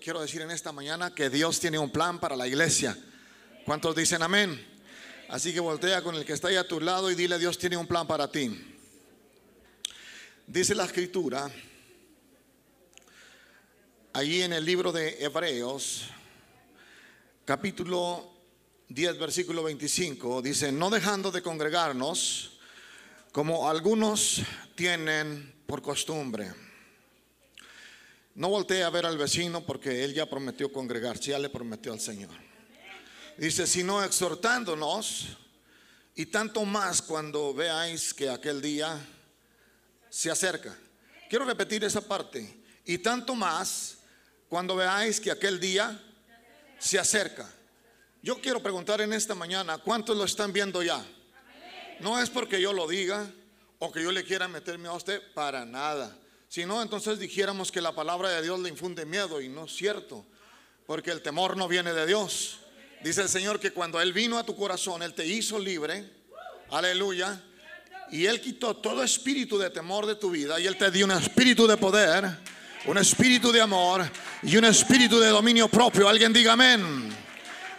quiero decir en esta mañana que Dios tiene un plan para la iglesia. ¿Cuántos dicen amén? Así que voltea con el que está ahí a tu lado y dile, Dios tiene un plan para ti. Dice la escritura, allí en el libro de Hebreos, capítulo 10, versículo 25, dice, no dejando de congregarnos, como algunos tienen por costumbre. No voltee a ver al vecino porque él ya prometió congregarse, ya le prometió al Señor. Dice, sino exhortándonos, y tanto más cuando veáis que aquel día se acerca. Quiero repetir esa parte. Y tanto más cuando veáis que aquel día se acerca. Yo quiero preguntar en esta mañana, ¿cuántos lo están viendo ya? No es porque yo lo diga o que yo le quiera meterme a usted para nada. Si no, entonces dijéramos que la palabra de Dios le infunde miedo y no es cierto, porque el temor no viene de Dios. Dice el Señor que cuando Él vino a tu corazón, Él te hizo libre, aleluya, y Él quitó todo espíritu de temor de tu vida y Él te dio un espíritu de poder, un espíritu de amor y un espíritu de dominio propio. Alguien diga amén.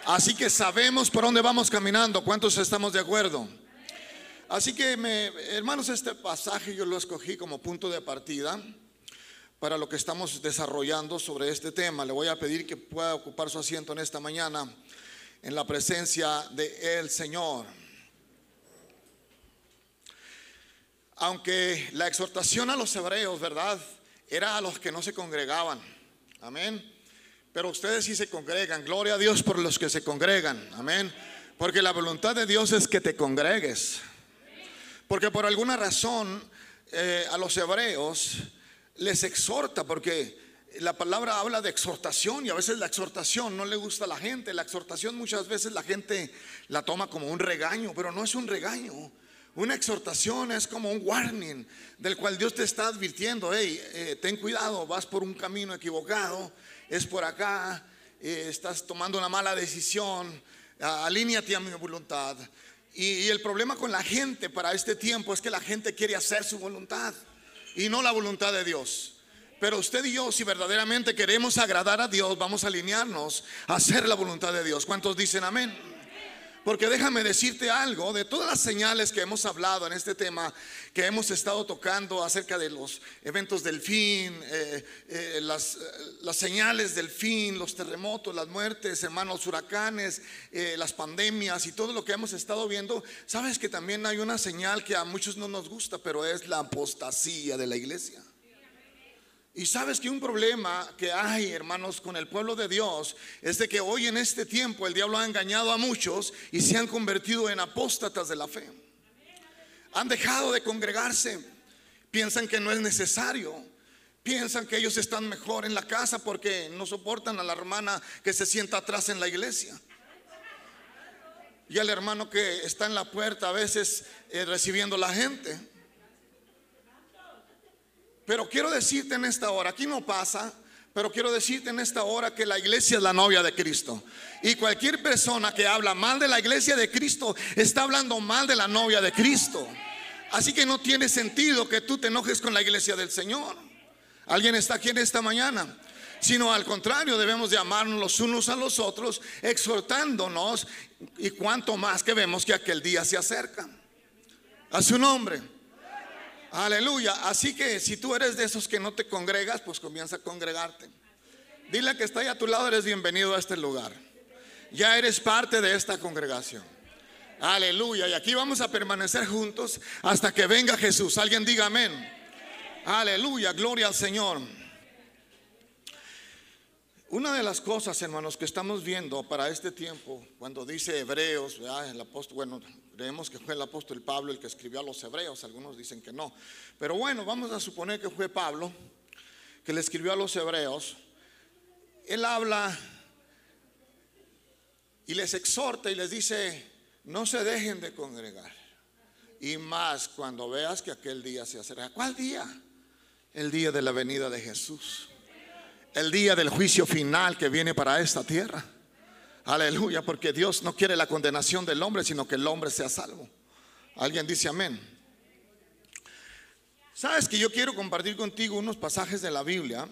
Así que sabemos por dónde vamos caminando. ¿Cuántos estamos de acuerdo? Así que, hermanos, este pasaje yo lo escogí como punto de partida para lo que estamos desarrollando sobre este tema. Le voy a pedir que pueda ocupar su asiento en esta mañana en la presencia de Señor. Aunque la exhortación a los hebreos, ¿verdad? Era a los que no se congregaban. Amén. Pero ustedes sí se congregan. Gloria a Dios por los que se congregan. Amén. Porque la voluntad de Dios es que te congregues. Porque por alguna razón eh, a los hebreos les exhorta, porque la palabra habla de exhortación y a veces la exhortación no le gusta a la gente. La exhortación muchas veces la gente la toma como un regaño, pero no es un regaño. Una exhortación es como un warning del cual Dios te está advirtiendo, hey, eh, ten cuidado, vas por un camino equivocado, es por acá, eh, estás tomando una mala decisión, alíñate a mi voluntad. Y, el problema con la gente para este tiempo es que la gente quiere hacer su voluntad y no la voluntad de Dios. Pero usted y yo, si verdaderamente queremos agradar a Dios, vamos a alinearnos a hacer la voluntad de Dios. ¿Cuántos dicen amén? Porque déjame decirte algo, de todas las señales que hemos hablado en este tema, que hemos estado tocando acerca de los eventos del fin, eh, eh, las, las, señales del fin, los terremotos, las muertes, hermanos, huracanes, eh, las pandemias y todo lo que hemos estado viendo, sabes que también hay una señal que a muchos no nos gusta, pero es la apostasía de la iglesia. Y sabes que un problema que hay, hermanos, con el pueblo de Dios es de que hoy en este tiempo el diablo ha engañado a muchos y se han convertido en apóstatas de la fe. Han dejado de congregarse, piensan que no es necesario, piensan que ellos están mejor en la casa porque no soportan a la hermana que se sienta atrás en la iglesia. Y al hermano que está en la puerta a veces eh, recibiendo la gente. Pero quiero decirte en esta hora, aquí no pasa, pero quiero decirte en esta hora que la iglesia es la novia de Cristo. Y cualquier persona que habla mal de la iglesia de Cristo está hablando mal de la novia de Cristo. Así que no tiene sentido que tú te enojes con la iglesia del Señor. ¿Alguien está aquí en esta mañana? Sino al contrario, debemos de amarnos los unos a los otros, exhortándonos y cuanto más que vemos que aquel día se acerca. A su nombre. Aleluya. Así que si tú eres de esos que no te congregas, pues comienza a congregarte. Dile que está ahí a tu lado, eres bienvenido a este lugar. Ya eres parte de esta congregación. Aleluya. Y aquí vamos a permanecer juntos hasta que venga Jesús. Alguien diga amén. Aleluya. Gloria al Señor. Una de las cosas, hermanos, que estamos viendo para este tiempo, cuando dice Hebreos, el apóstol, bueno, creemos que fue el apóstol Pablo el que escribió a los Hebreos, algunos dicen que no, pero bueno, vamos a suponer que fue Pablo que le escribió a los Hebreos. Él habla y les exhorta y les dice, no se dejen de congregar. Y más cuando veas que aquel día se acerca. ¿Cuál día? El día de la venida de Jesús el día del juicio final que viene para esta tierra. Aleluya, porque Dios no quiere la condenación del hombre, sino que el hombre sea salvo. Alguien dice amén. Sabes que yo quiero compartir contigo unos pasajes de la Biblia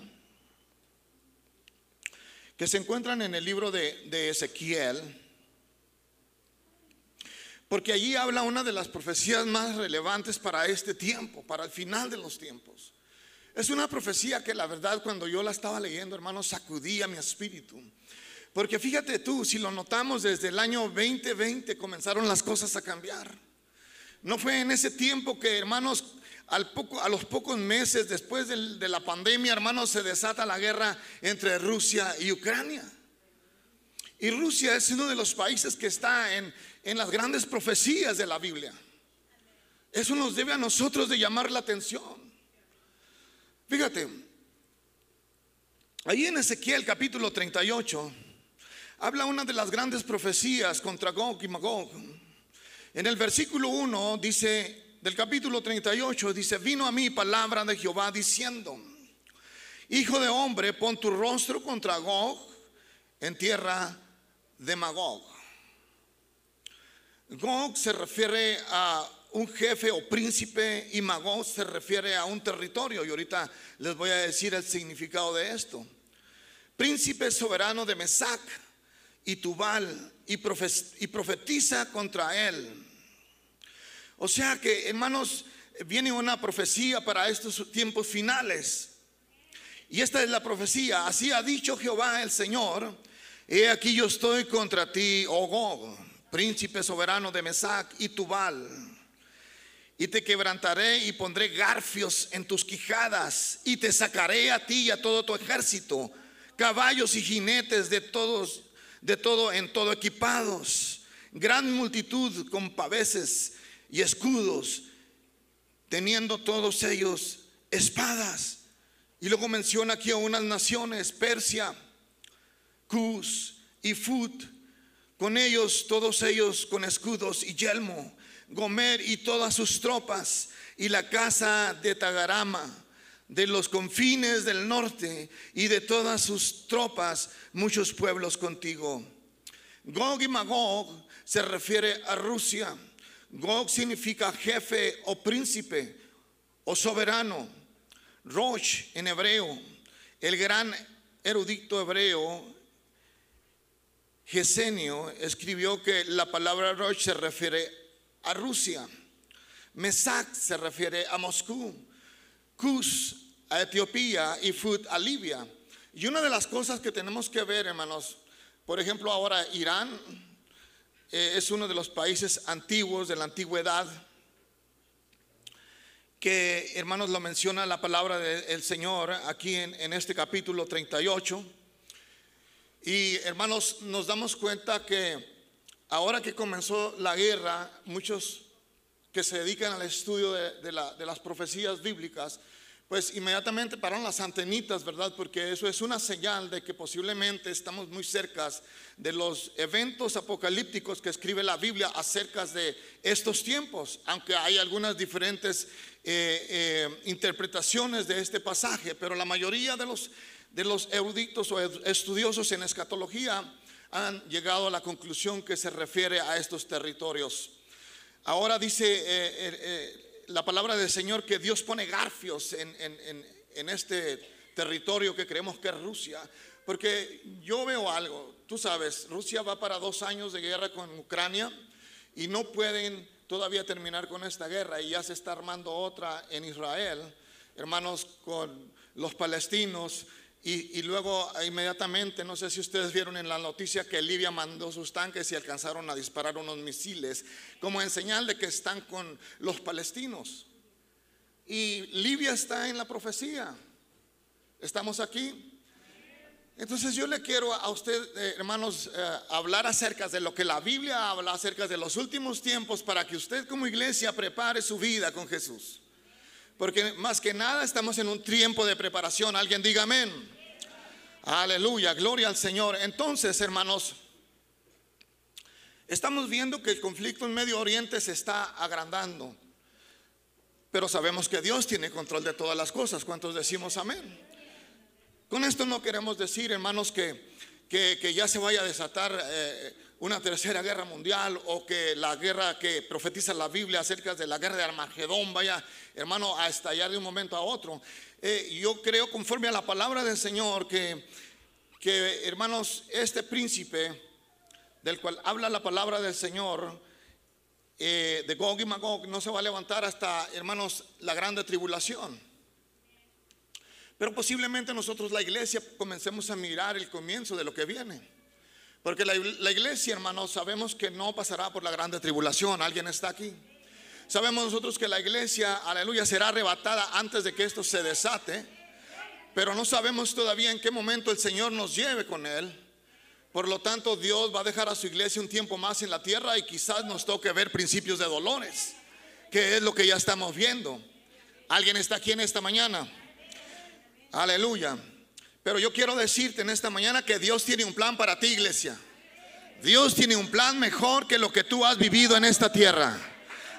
que se encuentran en el libro de, de Ezequiel, porque allí habla una de las profecías más relevantes para este tiempo, para el final de los tiempos. Es una profecía que la verdad cuando yo la estaba leyendo, hermano, sacudía mi espíritu. Porque fíjate tú, si lo notamos desde el año 2020 comenzaron las cosas a cambiar. No fue en ese tiempo que, hermanos, a los pocos meses después de la pandemia, hermanos, se desata la guerra entre Rusia y Ucrania. Y Rusia es uno de los países que está en, en las grandes profecías de la Biblia. Eso nos debe a nosotros de llamar la atención. Fíjate, ahí en Ezequiel capítulo 38 habla una de las grandes profecías contra Gog y Magog. En el versículo 1 dice, del capítulo 38, dice, vino a mí palabra de Jehová diciendo, Hijo de hombre, pon tu rostro contra Gog en tierra de Magog. Gog se refiere a un jefe o príncipe y Magog se refiere a un territorio y ahorita les voy a decir el significado de esto. Príncipe soberano de Mesac y Tubal y profetiza contra él. O sea que, hermanos, viene una profecía para estos tiempos finales. Y esta es la profecía. Así ha dicho Jehová el Señor. He aquí yo estoy contra ti, oh Gog, príncipe soberano de Mesac y Tubal. Y te quebrantaré y pondré garfios en tus quijadas y te sacaré a ti y a todo tu ejército, caballos y jinetes de todos, de todo en todo equipados, gran multitud con paveses y escudos, teniendo todos ellos espadas. Y luego menciona aquí a unas naciones, Persia, Cus y Fut, con ellos, todos ellos con escudos y yelmo, Gomer y todas sus tropas, y la casa de Tagarama, de los confines del norte y de todas sus tropas, muchos pueblos contigo. Gog y Magog se refiere a Rusia. Gog significa jefe o príncipe o soberano. Rosh en hebreo, el gran erudito hebreo Gesenio escribió que la palabra Rosh se refiere a Rusia, Mesac se refiere a Moscú, a Etiopía y Fut a Libia. Y una de las cosas que tenemos que ver, hermanos, por ejemplo, ahora Irán eh, es uno de los países antiguos de la antigüedad que, hermanos, lo menciona la palabra del Señor aquí en, en este capítulo 38. Y hermanos, nos damos cuenta que ahora que comenzó la guerra, muchos que se dedican al estudio de, las profecías bíblicas, pues inmediatamente pararon las antenitas, ¿verdad? Porque eso es una señal de que posiblemente estamos muy cerca de los eventos apocalípticos que escribe la Biblia acerca de estos tiempos, aunque hay algunas diferentes eh, eh, interpretaciones de este pasaje, pero la mayoría de los de los eruditos o estudiosos en escatología han llegado a la conclusión que se refiere a estos territorios. Ahora dice eh, la palabra del Señor que Dios pone garfios en, en este territorio que creemos que es Rusia, porque yo veo algo, tú sabes, Rusia va para dos años de guerra con Ucrania y no pueden todavía terminar con esta guerra y ya se está armando otra en Israel, hermanos, con los palestinos y, luego inmediatamente, no sé si ustedes vieron en la noticia que Libia mandó sus tanques y alcanzaron a disparar unos misiles como en señal de que están con los palestinos. Y Libia está en la profecía. Estamos aquí. Entonces yo le quiero a usted, eh, hermanos, eh, hablar acerca de lo que la Biblia habla acerca de los últimos tiempos para que usted como iglesia prepare su vida con Jesús. Porque más que nada estamos en un tiempo de preparación. Alguien diga amén. Aleluya, gloria al Señor. Entonces, hermanos, estamos viendo que el conflicto en Medio Oriente se está agrandando. Pero sabemos que Dios tiene control de todas las cosas. ¿Cuántos decimos amén? Con esto no queremos decir, hermanos, que, que, ya se vaya a desatar eh, una tercera guerra mundial o que la guerra que profetiza la Biblia acerca de la guerra de Armagedón vaya, hermano, a estallar de un momento a otro. Eh, yo creo conforme a la palabra del Señor que, que, hermanos, este príncipe del cual habla la palabra del Señor, eh, de Gog y Magog, no se va a levantar hasta, hermanos, la grande tribulación. Pero posiblemente nosotros, la iglesia, comencemos a mirar el comienzo de lo que viene. Porque la, iglesia, hermanos, sabemos que no pasará por la grande tribulación. ¿Alguien está aquí? Sabemos nosotros que la iglesia, aleluya, será arrebatada antes de que esto se desate, pero no sabemos todavía en qué momento el Señor nos lleve con Él. Por lo tanto, Dios va a dejar a su iglesia un tiempo más en la tierra y quizás nos toque ver principios de dolores, que es lo que ya estamos viendo. ¿Alguien está aquí en esta mañana? Aleluya. Pero yo quiero decirte en esta mañana que Dios tiene un plan para ti, iglesia. Dios tiene un plan mejor que lo que tú has vivido en esta tierra.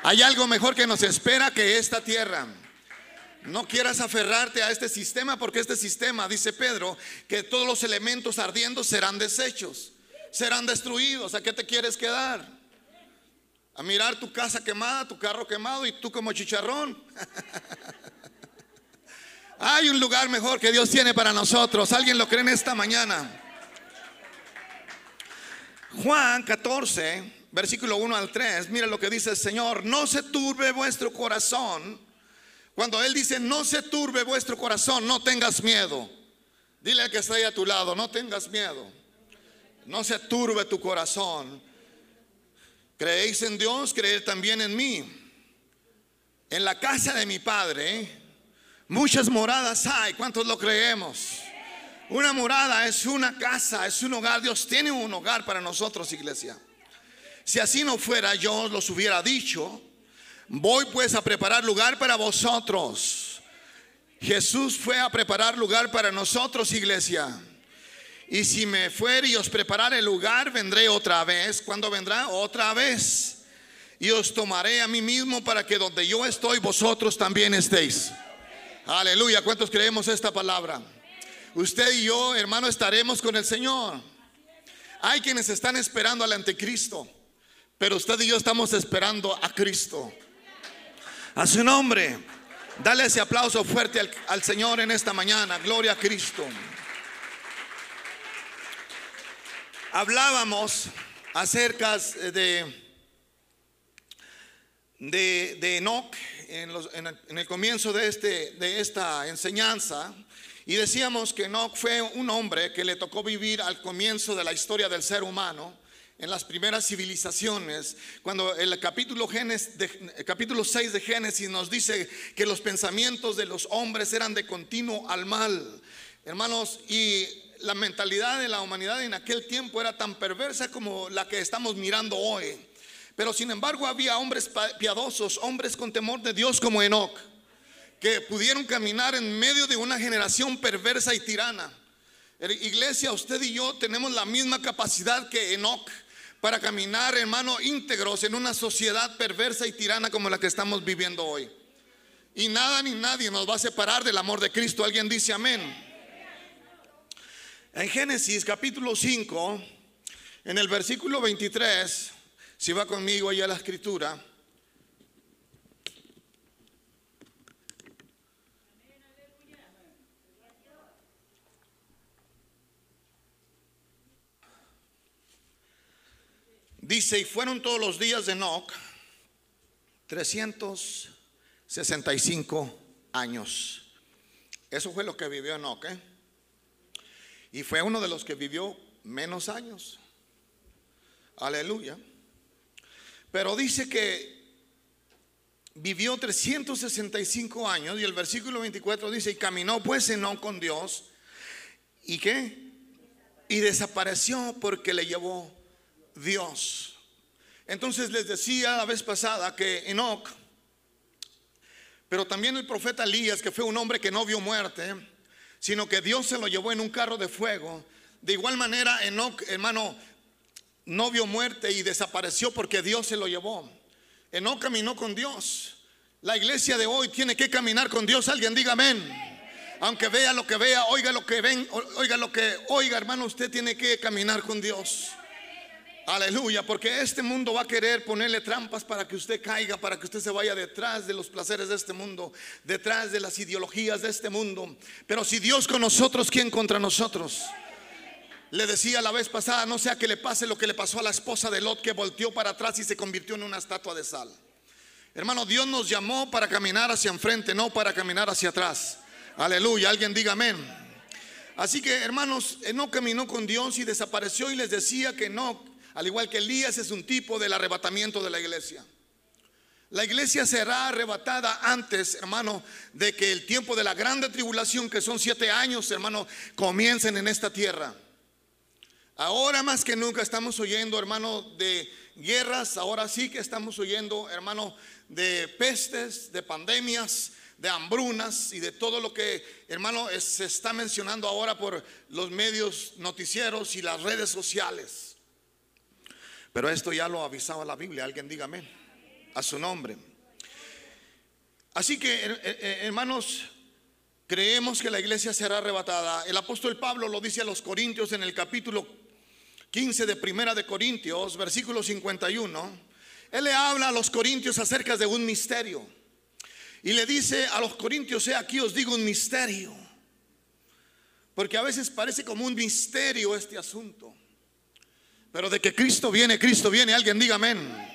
Hay algo mejor que nos espera que esta tierra. No quieras aferrarte a este sistema porque este sistema, dice Pedro, que todos los elementos ardiendo serán desechos, serán destruidos. ¿A qué te quieres quedar? A mirar tu casa quemada, tu carro quemado y tú como chicharrón. Hay un lugar mejor que Dios tiene para nosotros. ¿Alguien lo cree en esta mañana? Juan 14 versículo 1 al 3, mira lo que dice el Señor, no se turbe vuestro corazón. Cuando Él dice, no se turbe vuestro corazón, no tengas miedo. Dile al que está ahí a tu lado, no tengas miedo. No se turbe tu corazón. Creéis en Dios, creed también en mí. En la casa de mi Padre muchas moradas hay. ¿Cuántos lo creemos? Una morada es una casa, es un hogar. Dios tiene un hogar para nosotros, iglesia. Si así no fuera, yo os los hubiera dicho. Voy pues a preparar lugar para vosotros. Jesús fue a preparar lugar para nosotros, iglesia. Y si me fuere y os prepararé el lugar, vendré otra vez. ¿Cuándo vendrá? Otra vez. Y os tomaré a mí mismo para que donde yo estoy, vosotros también estéis. Aleluya. ¿Cuántos creemos esta palabra? Usted y yo, hermano, estaremos con el Señor. Hay quienes están esperando al anticristo. Pero usted y yo estamos esperando a Cristo. A su nombre. Dale ese aplauso fuerte al, Señor en esta mañana. Gloria a Cristo. Hablábamos acerca de, de, de Enoch en, el comienzo de, este, de esta enseñanza. Y decíamos que Enoch fue un hombre que le tocó vivir al comienzo de la historia del ser humano en las primeras civilizaciones, cuando el capítulo, capítulo 6 de Génesis nos dice que los pensamientos de los hombres eran de continuo al mal. Hermanos, y la mentalidad de la humanidad en aquel tiempo era tan perversa como la que estamos mirando hoy. Pero sin embargo había hombres piadosos, hombres con temor de Dios como Enoch, que pudieron caminar en medio de una generación perversa y tirana. Iglesia, usted y yo tenemos la misma capacidad que Enoch para caminar, hermano, íntegros en una sociedad perversa y tirana como la que estamos viviendo hoy. Y nada ni nadie nos va a separar del amor de Cristo. Alguien dice amén. En Génesis capítulo 5, en el versículo 23, si va conmigo allá a la escritura, Dice, y fueron todos los días de Enoch 365 años. Eso fue lo que vivió Enoch. ¿eh? Y fue uno de los que vivió menos años. Aleluya. Pero dice que vivió 365 años y el versículo 24 dice, y caminó pues Enoch con Dios. ¿Y qué? Y desapareció porque le llevó Dios. Entonces les decía la vez pasada que Enoch, pero también el profeta Elías, que fue un hombre que no vio muerte, sino que Dios se lo llevó en un carro de fuego. De igual manera, Enoch, hermano, no vio muerte y desapareció porque Dios se lo llevó. Enoch caminó con Dios. La iglesia de hoy tiene que caminar con Dios. Alguien diga amén. Aunque vea lo que vea, oiga lo que ven, oiga lo que oiga, hermano, usted tiene que caminar con Dios. Aleluya, porque este mundo va a querer ponerle trampas para que usted caiga, para que usted se vaya detrás de los placeres de este mundo, detrás de las ideologías de este mundo. Pero si Dios con nosotros, ¿quién contra nosotros? Le decía la vez pasada, no sea que le pase lo que le pasó a la esposa de Lot que volteó para atrás y se convirtió en una estatua de sal. Hermano, Dios nos llamó para caminar hacia enfrente, no para caminar hacia atrás. Aleluya, alguien diga amén. Así que, hermanos, no caminó con Dios y desapareció y les decía que no, al igual que Elías es un tipo del arrebatamiento de la iglesia. La iglesia será arrebatada antes, hermano, de que el tiempo de la grande tribulación, que son siete años, hermano, comiencen en esta tierra. Ahora más que nunca estamos oyendo, hermano, de guerras, ahora sí que estamos oyendo, hermano, de pestes, de pandemias, de hambrunas y de todo lo que, hermano, se está mencionando ahora por los medios noticieros y las redes sociales. Pero esto ya lo avisaba la Biblia, alguien dígame a su nombre. Así que, hermanos, creemos que la iglesia será arrebatada. El apóstol Pablo lo dice a los Corintios en el capítulo 15 de Primera de Corintios, versículo 51. Él le habla a los Corintios acerca de un misterio. Y le dice a los Corintios, he aquí os digo un misterio. Porque a veces parece como un misterio este asunto. Pero de que Cristo viene, Cristo viene, alguien diga amén.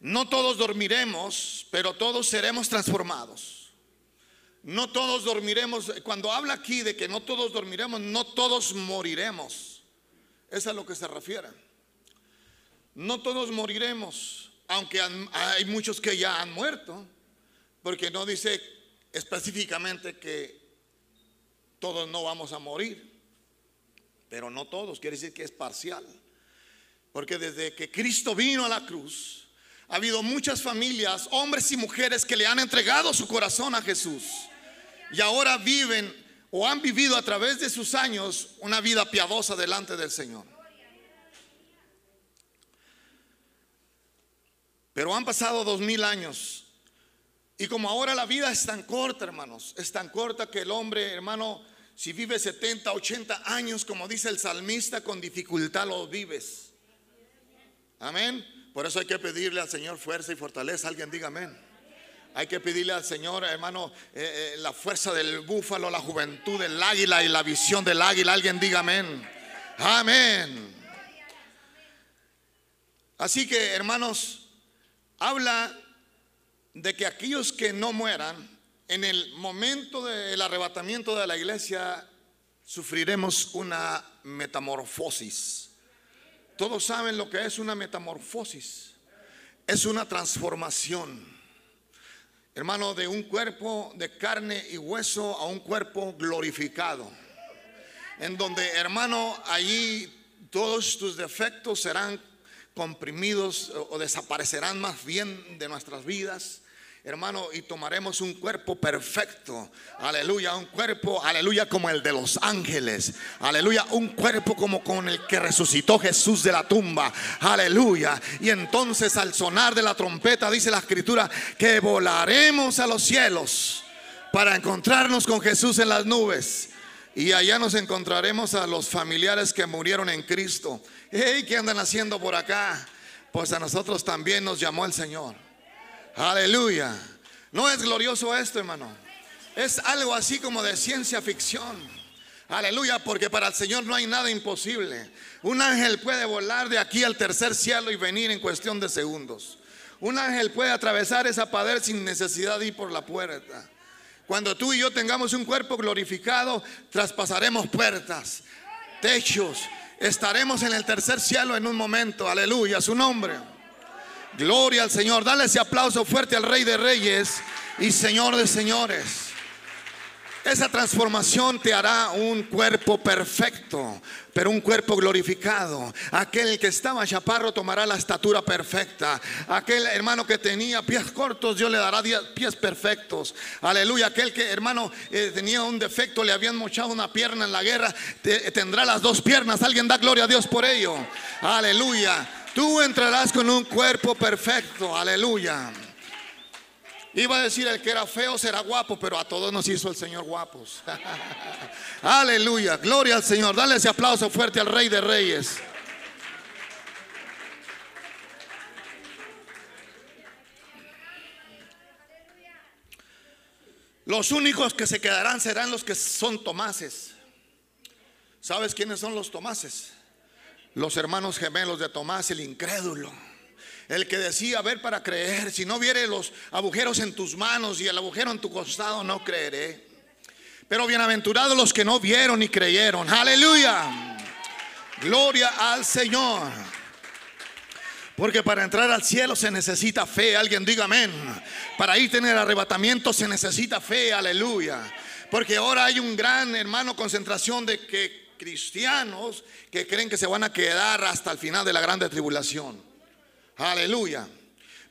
No todos dormiremos, pero todos seremos transformados. No todos dormiremos. Cuando habla aquí de que no todos dormiremos, no todos moriremos. Es a lo que se refiere. No todos moriremos, aunque hay muchos que ya han muerto, porque no dice específicamente que todos no vamos a morir, pero no todos, quiere decir que es parcial. Porque desde que Cristo vino a la cruz, ha habido muchas familias, hombres y mujeres que le han entregado su corazón a Jesús y ahora viven o han vivido a través de sus años una vida piadosa delante del Señor. Pero han pasado dos mil años y como ahora la vida es tan corta, hermanos, es tan corta que el hombre, hermano, si vive 70, 80 años, como dice el salmista, con dificultad lo vives. Amén. Por eso hay que pedirle al Señor fuerza y fortaleza. Alguien diga amén. Hay que pedirle al Señor, hermano, eh, eh, la fuerza del búfalo, la juventud del águila y la visión del águila. Alguien diga amén. Amén. Así que, hermanos, habla de que aquellos que no mueran, en el momento del arrebatamiento de la iglesia, sufriremos una metamorfosis. Todos saben lo que es una metamorfosis. Es una transformación. Hermano, de un cuerpo de carne y hueso a un cuerpo glorificado. En donde, hermano, allí todos tus defectos serán comprimidos o desaparecerán más bien de nuestras vidas hermano, y tomaremos un cuerpo perfecto. Aleluya, un cuerpo, aleluya, como el de los ángeles. Aleluya, un cuerpo como con el que resucitó Jesús de la tumba. Aleluya. Y entonces al sonar de la trompeta dice la escritura que volaremos a los cielos para encontrarnos con Jesús en las nubes. Y allá nos encontraremos a los familiares que murieron en Cristo. Hey, ¿qué andan haciendo por acá? Pues a nosotros también nos llamó el Señor. Aleluya. ¿No es glorioso esto, hermano? Es algo así como de ciencia ficción. Aleluya, porque para el Señor no hay nada imposible. Un ángel puede volar de aquí al tercer cielo y venir en cuestión de segundos. Un ángel puede atravesar esa pared sin necesidad de ir por la puerta. Cuando tú y yo tengamos un cuerpo glorificado, traspasaremos puertas, techos. Estaremos en el tercer cielo en un momento. Aleluya, su nombre. Gloria al Señor. Dale ese aplauso fuerte al Rey de Reyes y Señor de Señores. Esa transformación te hará un cuerpo perfecto, pero un cuerpo glorificado. Aquel que estaba chaparro tomará la estatura perfecta. Aquel hermano que tenía pies cortos, Dios le dará pies perfectos. Aleluya. Aquel que hermano eh, tenía un defecto, le habían mochado una pierna en la guerra, tendrá las dos piernas. Alguien da gloria a Dios por ello. Aleluya. Tú entrarás con un cuerpo perfecto, aleluya. Iba a decir el que era feo será guapo, pero a todos nos hizo el Señor guapos. aleluya, gloria al Señor. Dale ese aplauso fuerte al Rey de Reyes. Los únicos que se quedarán serán los que son Tomases. ¿Sabes quiénes son los Tomases? Los hermanos gemelos de Tomás, el incrédulo. El que decía, ver para creer, si no viere los agujeros en tus manos y el agujero en tu costado, no creeré. Pero bienaventurados los que no vieron ni creyeron. Aleluya. Gloria al Señor. Porque para entrar al cielo se necesita fe. Alguien diga amén. Para ir tener arrebatamiento se necesita fe. Aleluya. Porque ahora hay un gran hermano concentración de que cristianos que creen que se van a quedar hasta el final de la grande tribulación. Aleluya.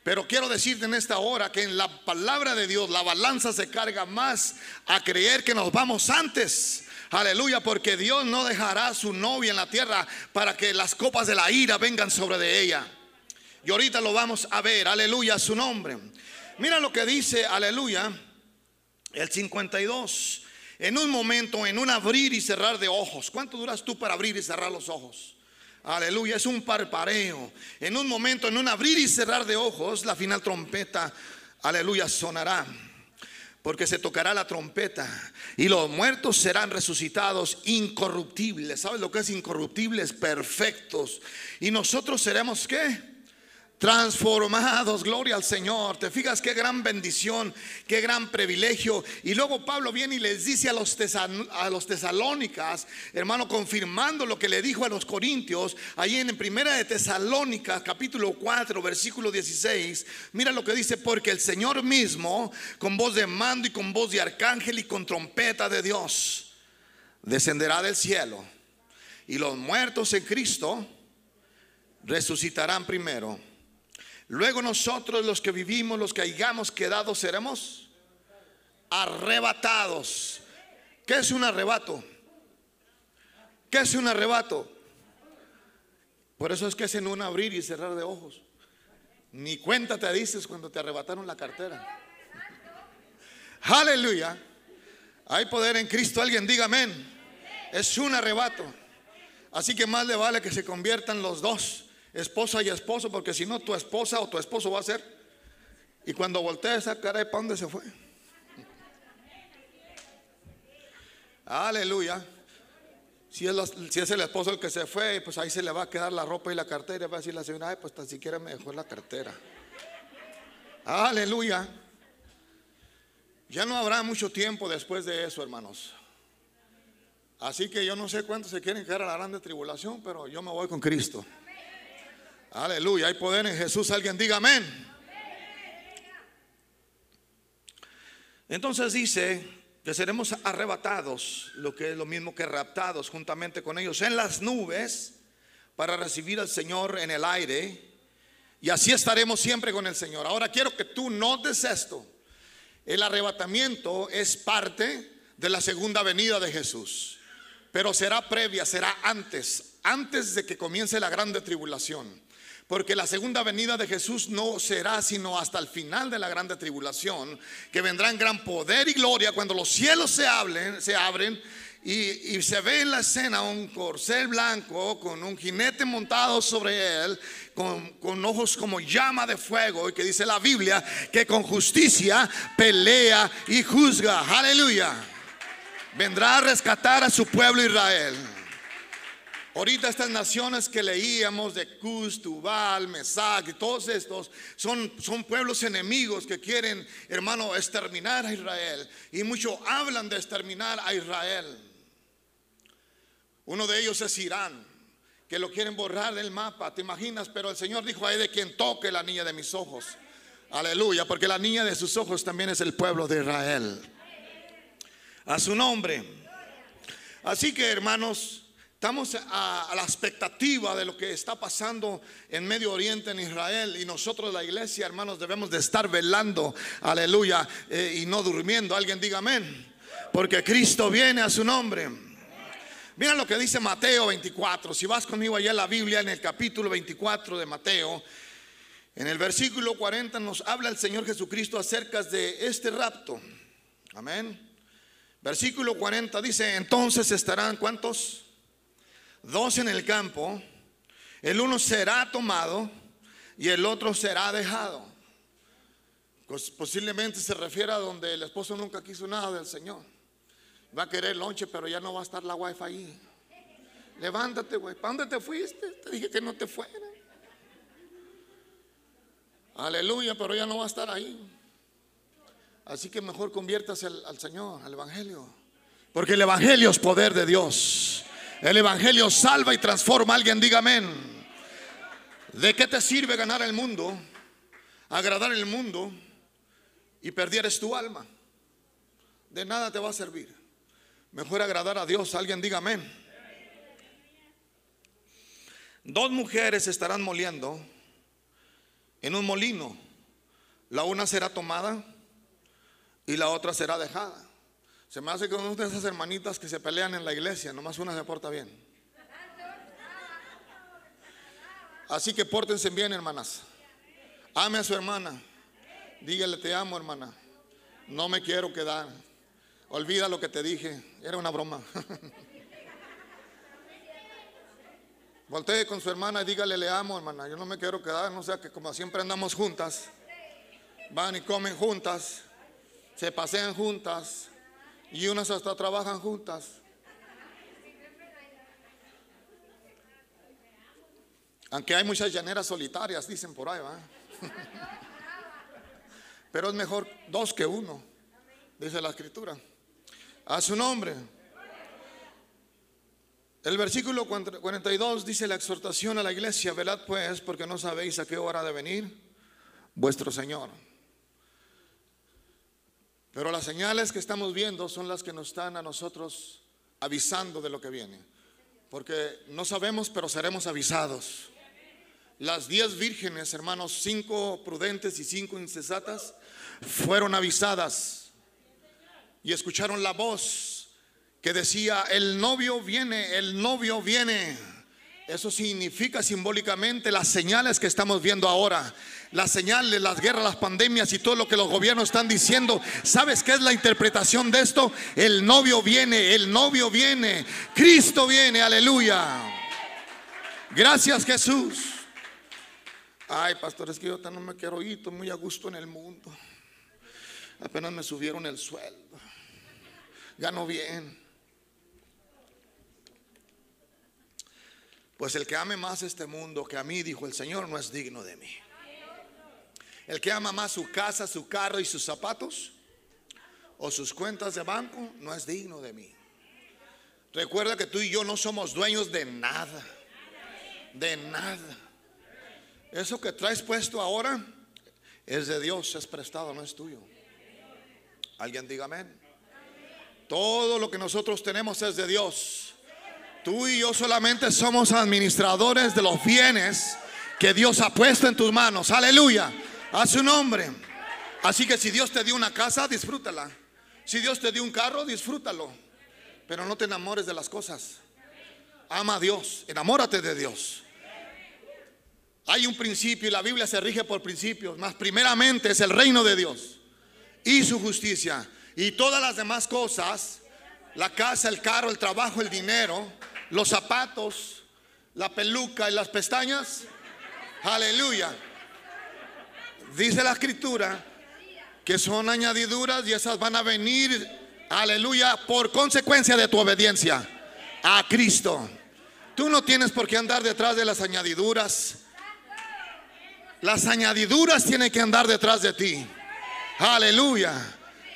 Pero quiero decirte en esta hora que en la palabra de Dios la balanza se carga más a creer que nos vamos antes. Aleluya, porque Dios no dejará a su novia en la tierra para que las copas de la ira vengan sobre de ella. Y ahorita lo vamos a ver, aleluya, su nombre. Mira lo que dice, aleluya, el 52. En un momento, en un abrir y cerrar de ojos. ¿Cuánto duras tú para abrir y cerrar los ojos? Aleluya, es un parpareo. En un momento, en un abrir y cerrar de ojos, la final trompeta, aleluya, sonará. Porque se tocará la trompeta y los muertos serán resucitados incorruptibles. ¿Sabes lo que es incorruptibles? Perfectos. Y nosotros seremos qué? Transformados, gloria al Señor. Te fijas qué gran bendición, qué gran privilegio. Y luego Pablo viene y les dice a los, a los tesalónicas, hermano, confirmando lo que le dijo a los corintios, ahí en primera de Tesalónicas, capítulo 4, versículo 16. Mira lo que dice, porque el Señor mismo, con voz de mando y con voz de arcángel y con trompeta de Dios, descenderá del cielo. Y los muertos en Cristo resucitarán primero. Luego nosotros los que vivimos, los que hayamos quedado, seremos arrebatados. ¿Qué es un arrebato? ¿Qué es un arrebato? Por eso es que es en un abrir y cerrar de ojos. Ni cuenta te dices cuando te arrebataron la cartera. Aleluya. Hay poder en Cristo. Alguien diga amén. Es un arrebato. Así que más le vale que se conviertan los dos esposa y esposo, porque si no, tu esposa o tu esposo va a ser. Y cuando voltea esa cara de pan, se fue? Aleluya. Si es, si es, el esposo el que se fue, pues ahí se le va a quedar la ropa y la cartera. Va a decir la señora, ay, pues tan siquiera me dejó la cartera. Aleluya. Ya no habrá mucho tiempo después de eso, hermanos. Así que yo no sé cuántos se quieren quedar a la grande tribulación, pero yo me voy con Cristo. Aleluya, hay poder en Jesús. Alguien diga amén. Entonces dice que seremos arrebatados, lo que es lo mismo que raptados juntamente con ellos en las nubes para recibir al Señor en el aire. Y así estaremos siempre con el Señor. Ahora quiero que tú notes esto. El arrebatamiento es parte de la segunda venida de Jesús. Pero será previa, será antes, antes de que comience la grande tribulación. Porque la segunda venida de Jesús no será sino hasta el final de la grande tribulación, que vendrá en gran poder y gloria cuando los cielos se, hablen, se abren y, se ve en la escena un corcel blanco con un jinete montado sobre él, con, con, ojos como llama de fuego, y que dice la Biblia que con justicia pelea y juzga. Aleluya. Vendrá a rescatar a su pueblo Israel. Ahorita estas naciones que leíamos de Cus, Tubal, Mesac y todos estos son, son pueblos enemigos que quieren, hermano, exterminar a Israel. Y muchos hablan de exterminar a Israel. Uno de ellos es Irán, que lo quieren borrar del mapa, ¿te imaginas? Pero el Señor dijo ahí de quien toque la niña de mis ojos. Aleluya, porque la niña de sus ojos también es el pueblo de Israel. A su nombre. Así que hermanos, Estamos a, la expectativa de lo que está pasando en Medio Oriente, en Israel, y nosotros, la iglesia, hermanos, debemos de estar velando, aleluya, eh, y no durmiendo. Alguien diga amén, porque Cristo viene a su nombre. Mira lo que dice Mateo 24. Si vas conmigo allá en la Biblia, en el capítulo 24 de Mateo, en el versículo 40 nos habla el Señor Jesucristo acerca de este rapto. Amén. Versículo 40 dice, entonces estarán, ¿cuántos? Dos en el campo, el uno será tomado y el otro será dejado. Pues posiblemente se refiere a donde el esposo nunca quiso nada del Señor. Va a querer lonche, pero ya no va a estar la wifi ahí. Levántate, güey. ¿Para dónde te fuiste? Te dije que no te fuera. Aleluya, pero ya no va a estar ahí. Así que mejor conviértase al, Señor, al Evangelio. Porque el Evangelio es poder de Dios. El Evangelio salva y transforma. Alguien diga amén. ¿De qué te sirve ganar el mundo? Agradar el mundo y perdieres tu alma. De nada te va a servir. Mejor agradar a Dios. Alguien diga amén. Dos mujeres estarán moliendo en un molino. La una será tomada y la otra será dejada. Se me hace que una de esas hermanitas que se pelean en la iglesia, nomás una se porta bien. Así que pórtense bien, hermanas. Ame a su hermana. Dígale, te amo, hermana. No me quiero quedar. Olvida lo que te dije. Era una broma. Voltee con su hermana y dígale, le amo, hermana. Yo no me quiero quedar, no sea que como siempre andamos juntas, van y comen juntas, se pasean juntas y unas hasta trabajan juntas. Aunque hay muchas llaneras solitarias, dicen por ahí, ¿va? Pero es mejor dos que uno, dice la escritura. A su nombre. El versículo 42 dice la exhortación a la iglesia, velad pues porque no sabéis a qué hora de venir vuestro Señor. Pero las señales que estamos viendo son las que nos están a nosotros avisando de lo que viene. Porque no sabemos, pero seremos avisados. Las diez vírgenes, hermanos, cinco prudentes y cinco incesatas, fueron avisadas y escucharon la voz que decía, el novio viene, el novio viene. Eso significa simbólicamente las señales que estamos viendo ahora. Las señales, las guerras, las pandemias y todo lo que los gobiernos están diciendo. ¿Sabes qué es la interpretación de esto? El novio viene, el novio viene. Cristo viene, aleluya. Gracias Jesús. Ay, pastor, es que yo no me quiero ir, estoy muy a gusto en el mundo. Apenas me subieron el sueldo. Gano bien. Pues el que ame más este mundo que a mí, dijo el Señor, no es digno de mí. El que ama más su casa, su carro y sus zapatos o sus cuentas de banco, no es digno de mí. Recuerda que tú y yo no somos dueños de nada. De nada. Eso que traes puesto ahora es de Dios, es prestado, no es tuyo. Alguien diga amén. Todo lo que nosotros tenemos es de Dios. Tú y yo solamente somos administradores de los bienes que Dios ha puesto en tus manos. Aleluya. A su nombre. Así que si Dios te dio una casa, disfrútala. Si Dios te dio un carro, disfrútalo. Pero no te enamores de las cosas. Ama a Dios. Enamórate de Dios. Hay un principio y la Biblia se rige por principios. Más primeramente es el reino de Dios y su justicia. Y todas las demás cosas, la casa, el carro, el trabajo, el dinero, los zapatos, la peluca y las pestañas. Aleluya. Dice la escritura que son añadiduras y esas van a venir, aleluya, por consecuencia de tu obediencia a Cristo. Tú no tienes por qué andar detrás de las añadiduras. Las añadiduras tienen que andar detrás de ti. Aleluya.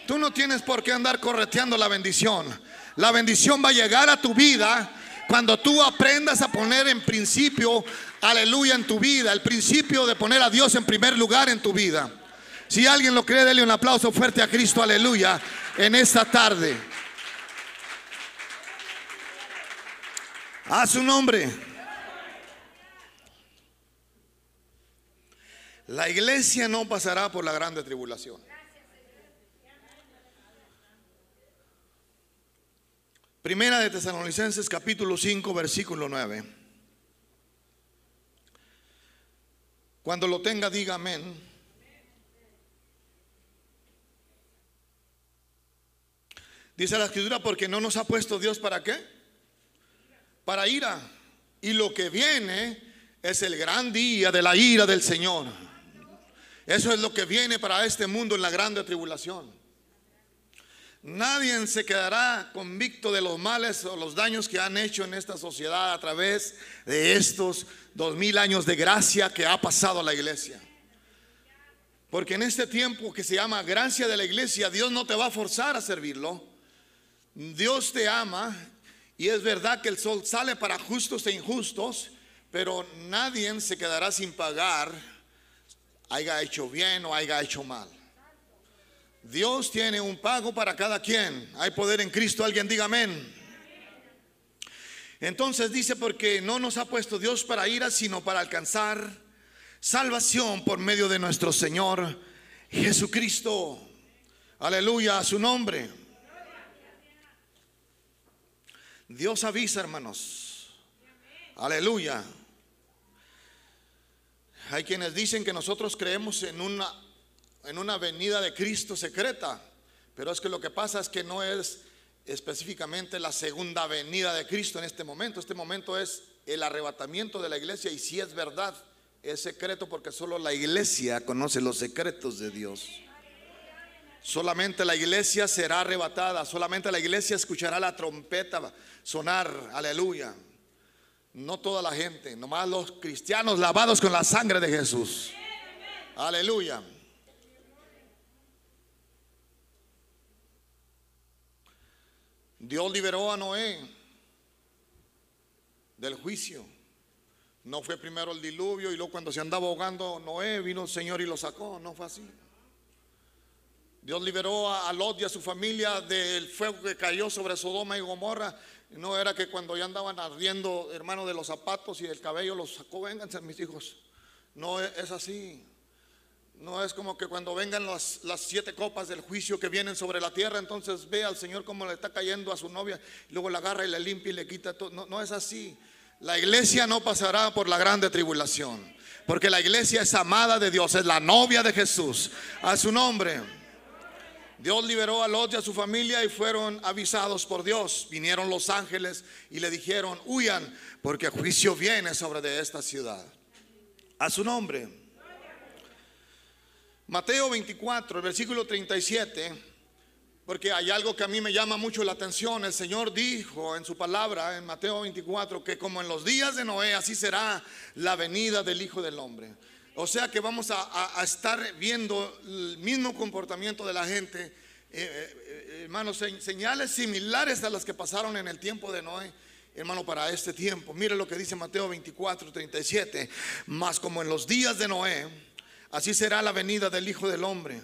Tú no tienes por qué andar correteando la bendición. La bendición va a llegar a tu vida cuando tú aprendas a poner en principio, aleluya, en tu vida, el principio de poner a Dios en primer lugar en tu vida. Si alguien lo cree, déle un aplauso fuerte a Cristo, aleluya, en esta tarde. A su nombre. La iglesia no pasará por la grande tribulación. Primera de Tesalonicenses capítulo 5 versículo 9. Cuando lo tenga diga amén. Dice la escritura porque no nos ha puesto Dios para qué? Para ira. Y lo que viene es el gran día de la ira del Señor. Eso es lo que viene para este mundo en la grande tribulación. Nadie se quedará convicto de los males o los daños que han hecho en esta sociedad a través de estos dos mil años de gracia que ha pasado a la iglesia. Porque en este tiempo que se llama gracia de la iglesia, Dios no te va a forzar a servirlo. Dios te ama y es verdad que el sol sale para justos e injustos, pero nadie se quedará sin pagar, haya hecho bien o haya hecho mal. Dios tiene un pago para cada quien. Hay poder en Cristo. Alguien diga amén. Entonces dice, porque no nos ha puesto Dios para ira, sino para alcanzar salvación por medio de nuestro Señor Jesucristo. Aleluya a su nombre. Dios avisa, hermanos. Aleluya. Hay quienes dicen que nosotros creemos en una en una venida de Cristo secreta, pero es que lo que pasa es que no es específicamente la segunda venida de Cristo en este momento. Este momento es el arrebatamiento de la iglesia y si es verdad, es secreto porque solo la iglesia conoce los secretos de Dios. Solamente la iglesia será arrebatada, solamente la iglesia escuchará la trompeta sonar, aleluya. No toda la gente, nomás los cristianos lavados con la sangre de Jesús. Aleluya. Dios liberó a Noé del juicio. No fue primero el diluvio y luego cuando se andaba ahogando Noé vino el Señor y lo sacó. No fue así. Dios liberó a Lot y a su familia del fuego que cayó sobre Sodoma y Gomorra. No era que cuando ya andaban ardiendo, hermano, de los zapatos y del cabello, los sacó, vénganse mis hijos. No es así. No es como que cuando vengan las, siete copas del juicio que vienen sobre la tierra, entonces ve al Señor como le está cayendo a su novia, y luego la agarra y le limpia y le quita todo. No, no es así. La iglesia no pasará por la grande tribulación, porque la iglesia es amada de Dios, es la novia de Jesús. A su nombre. Dios liberó a Lot y a su familia y fueron avisados por Dios. Vinieron los ángeles y le dijeron, huyan, porque juicio viene sobre de esta ciudad. A su nombre. Mateo 24, el versículo 37, porque hay algo que a mí me llama mucho la atención. El Señor dijo en su palabra, en Mateo 24, que como en los días de Noé, así será la venida del Hijo del Hombre. O sea que vamos a, estar viendo el mismo comportamiento de la gente, eh, eh, eh, hermanos, señales similares a las que pasaron en el tiempo de Noé hermano, para este tiempo. Mire lo que dice Mateo 24, 37. Más como en los días de Noé, Así será la venida del Hijo del Hombre.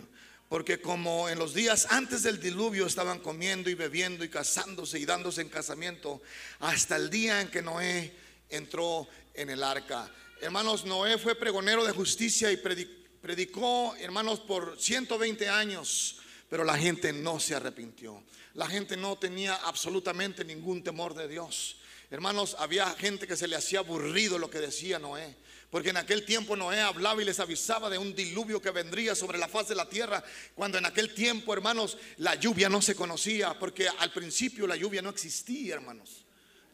Porque como en los días antes del diluvio estaban comiendo y bebiendo y casándose y dándose en casamiento, hasta el día en que Noé entró en el arca. Hermanos, Noé fue pregonero de justicia y predicó, hermanos, por 120 años, pero la gente no se arrepintió. La gente no tenía absolutamente ningún temor de Dios. Hermanos, había gente que se le hacía aburrido lo que decía Noé. Porque en aquel tiempo Noé hablaba y les avisaba de un diluvio que vendría sobre la faz de la tierra. Cuando en aquel tiempo, hermanos, la lluvia no se conocía. Porque al principio la lluvia no existía, hermanos.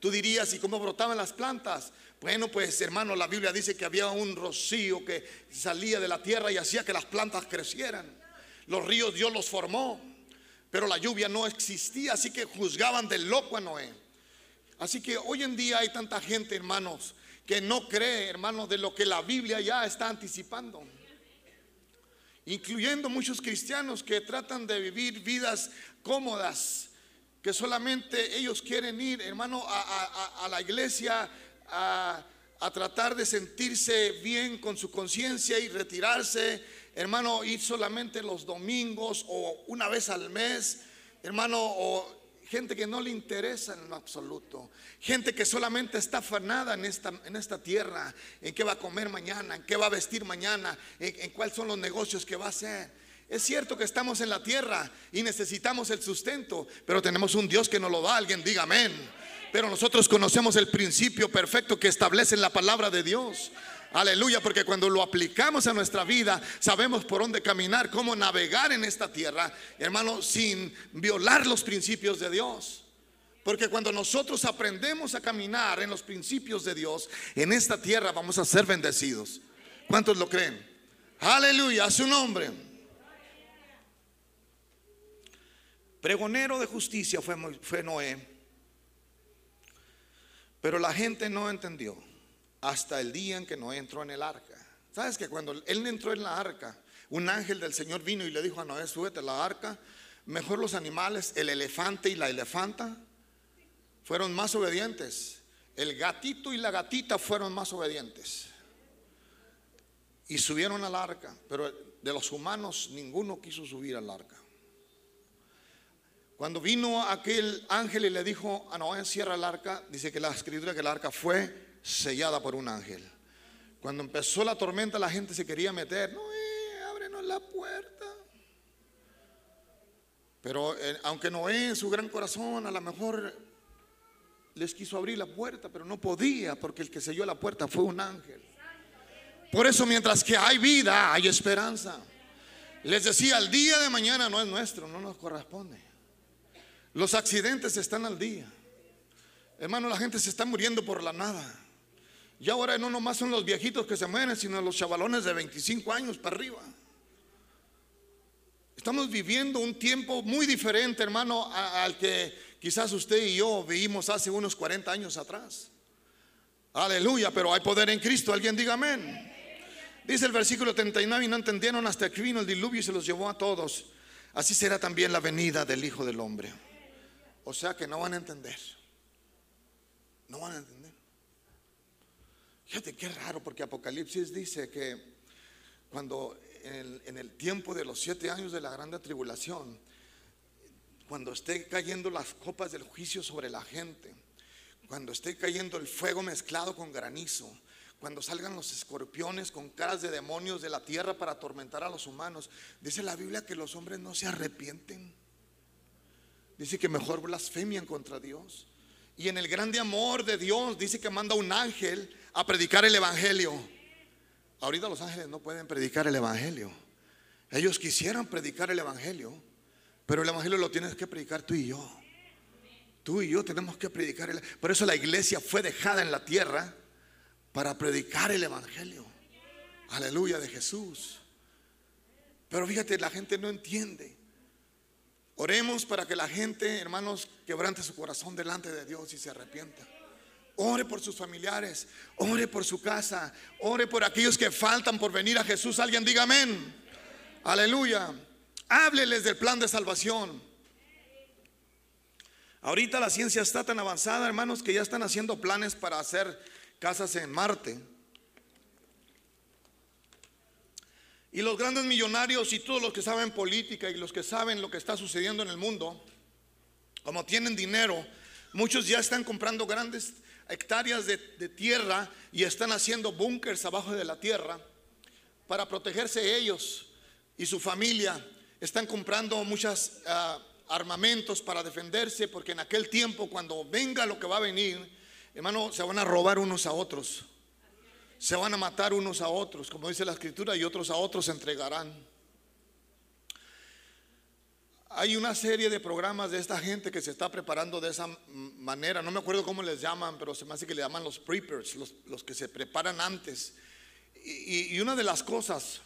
Tú dirías, ¿y cómo brotaban las plantas? Bueno, pues hermano, la Biblia dice que había un rocío que salía de la tierra y hacía que las plantas crecieran. Los ríos Dios los formó, pero la lluvia no existía, así que juzgaban de loco a Noé. Así que hoy en día hay tanta gente, hermanos, que no cree, hermano, de lo que la Biblia ya está anticipando. Incluyendo muchos cristianos que tratan de vivir vidas cómodas, que solamente ellos quieren ir, hermano, a, la iglesia a, a tratar de sentirse bien con su conciencia y retirarse, hermano, ir solamente los domingos o una vez al mes, hermano, o gente que no le interesa en lo absoluto, gente que solamente está afanada en esta, en esta tierra, en qué va a comer mañana, en qué va a vestir mañana, en, cuáles son los negocios que va a hacer. Es cierto que estamos en la tierra y necesitamos el sustento, pero tenemos un Dios que nos lo da. Alguien diga amén. Pero nosotros conocemos el principio perfecto que establece en la palabra de Dios. Aleluya, porque cuando lo aplicamos a nuestra vida, sabemos por dónde caminar, cómo navegar en esta tierra, hermano, sin violar los principios de Dios. Porque cuando nosotros aprendemos a caminar en los principios de Dios, en esta tierra vamos a ser bendecidos. ¿Cuántos lo creen? Aleluya, a su nombre. Pregonero de justicia fue, fue Noé. Pero la gente no entendió hasta el día en que Noé entró en el arca. ¿Sabes que cuando él entró en la arca, un ángel del Señor vino y le dijo a Noé, súbete a la arca? Mejor los animales, el elefante y la elefanta, fueron más obedientes. El gatito y la gatita fueron más obedientes. Y subieron al arca, pero de los humanos ninguno quiso subir al arca. Cuando vino aquel ángel y le dijo a Noé, cierra el arca, dice que la escritura que el arca fue sellada por un ángel. Cuando empezó la tormenta la gente se quería meter, Noé, ábrenos la puerta. Pero eh, aunque Noé en su gran corazón a lo mejor les quiso abrir la puerta, pero no podía porque el que selló la puerta fue un ángel. Por eso mientras que hay vida, hay esperanza. Les decía, el día de mañana no es nuestro, no nos corresponde. Los accidentes están al día. Hermano, la gente se está muriendo por la nada. Y ahora no nomás son los viejitos que se mueren, sino los chavalones de 25 años para arriba. Estamos viviendo un tiempo muy diferente, hermano, al que quizás usted y yo vivimos hace unos 40 años atrás. Aleluya, pero hay poder en Cristo. Alguien diga amén. Dice el versículo 39 y no entendieron hasta que vino el diluvio y se los llevó a todos. Así será también la venida del Hijo del Hombre. O sea que no van a entender. No van a entender. Fíjate qué raro, porque Apocalipsis dice que cuando en el, tiempo de los siete años de la grande tribulación, cuando esté cayendo las copas del juicio sobre la gente, cuando esté cayendo el fuego mezclado con granizo, cuando salgan los escorpiones con caras de demonios de la tierra para atormentar a los humanos, dice la Biblia que los hombres no se arrepienten. Dice que mejor blasfemian contra Dios. Y en el grande amor de Dios dice que manda un ángel a predicar el Evangelio. Ahorita los ángeles no pueden predicar el Evangelio. Ellos quisieran predicar el Evangelio, pero el Evangelio lo tienes que predicar tú y yo. Tú y yo tenemos que predicar. El, por eso la iglesia fue dejada en la tierra para predicar el Evangelio. Aleluya de Jesús. Pero fíjate, la gente no entiende. Oremos para que la gente, hermanos, quebrante su corazón delante de Dios y se arrepienta. Ore por sus familiares, ore por su casa, ore por aquellos que faltan por venir a Jesús. Alguien diga amén. Aleluya. Hábleles del plan de salvación. Ahorita la ciencia está tan avanzada, hermanos, que ya están haciendo planes para hacer casas en Marte. Y los grandes millonarios y todos los que saben política y los que saben lo que está sucediendo en el mundo, como tienen dinero, muchos ya están comprando grandes hectáreas de, tierra y están haciendo búnkers abajo de la tierra para protegerse ellos y su familia. Están comprando muchos ah, armamentos para defenderse porque en aquel tiempo cuando venga lo que va a venir, hermano, se van a robar unos a otros. Se van a matar unos a otros, como dice la escritura, y otros a otros se entregarán. Hay una serie de programas de esta gente que se está preparando de esa manera. No me acuerdo cómo les llaman, pero se me hace que le llaman los preppers, los, que se preparan antes. Y, una de las cosas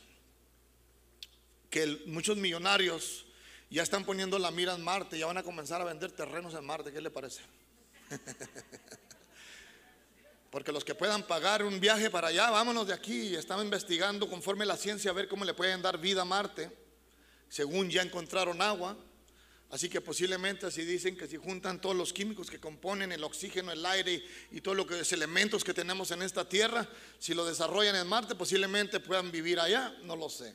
que muchos millonarios ya están poniendo la mira en Marte, ya van a comenzar a vender terrenos en Marte. ¿Qué le parece? Porque los que puedan pagar un viaje para allá, vámonos de aquí. Están investigando conforme la ciencia a ver cómo le pueden dar vida a Marte según ya encontraron agua. Así que posiblemente así dicen que si juntan todos los químicos que componen el oxígeno, el aire y todos los elementos que tenemos en esta tierra, si lo desarrollan en Marte, posiblemente puedan vivir allá, no lo sé.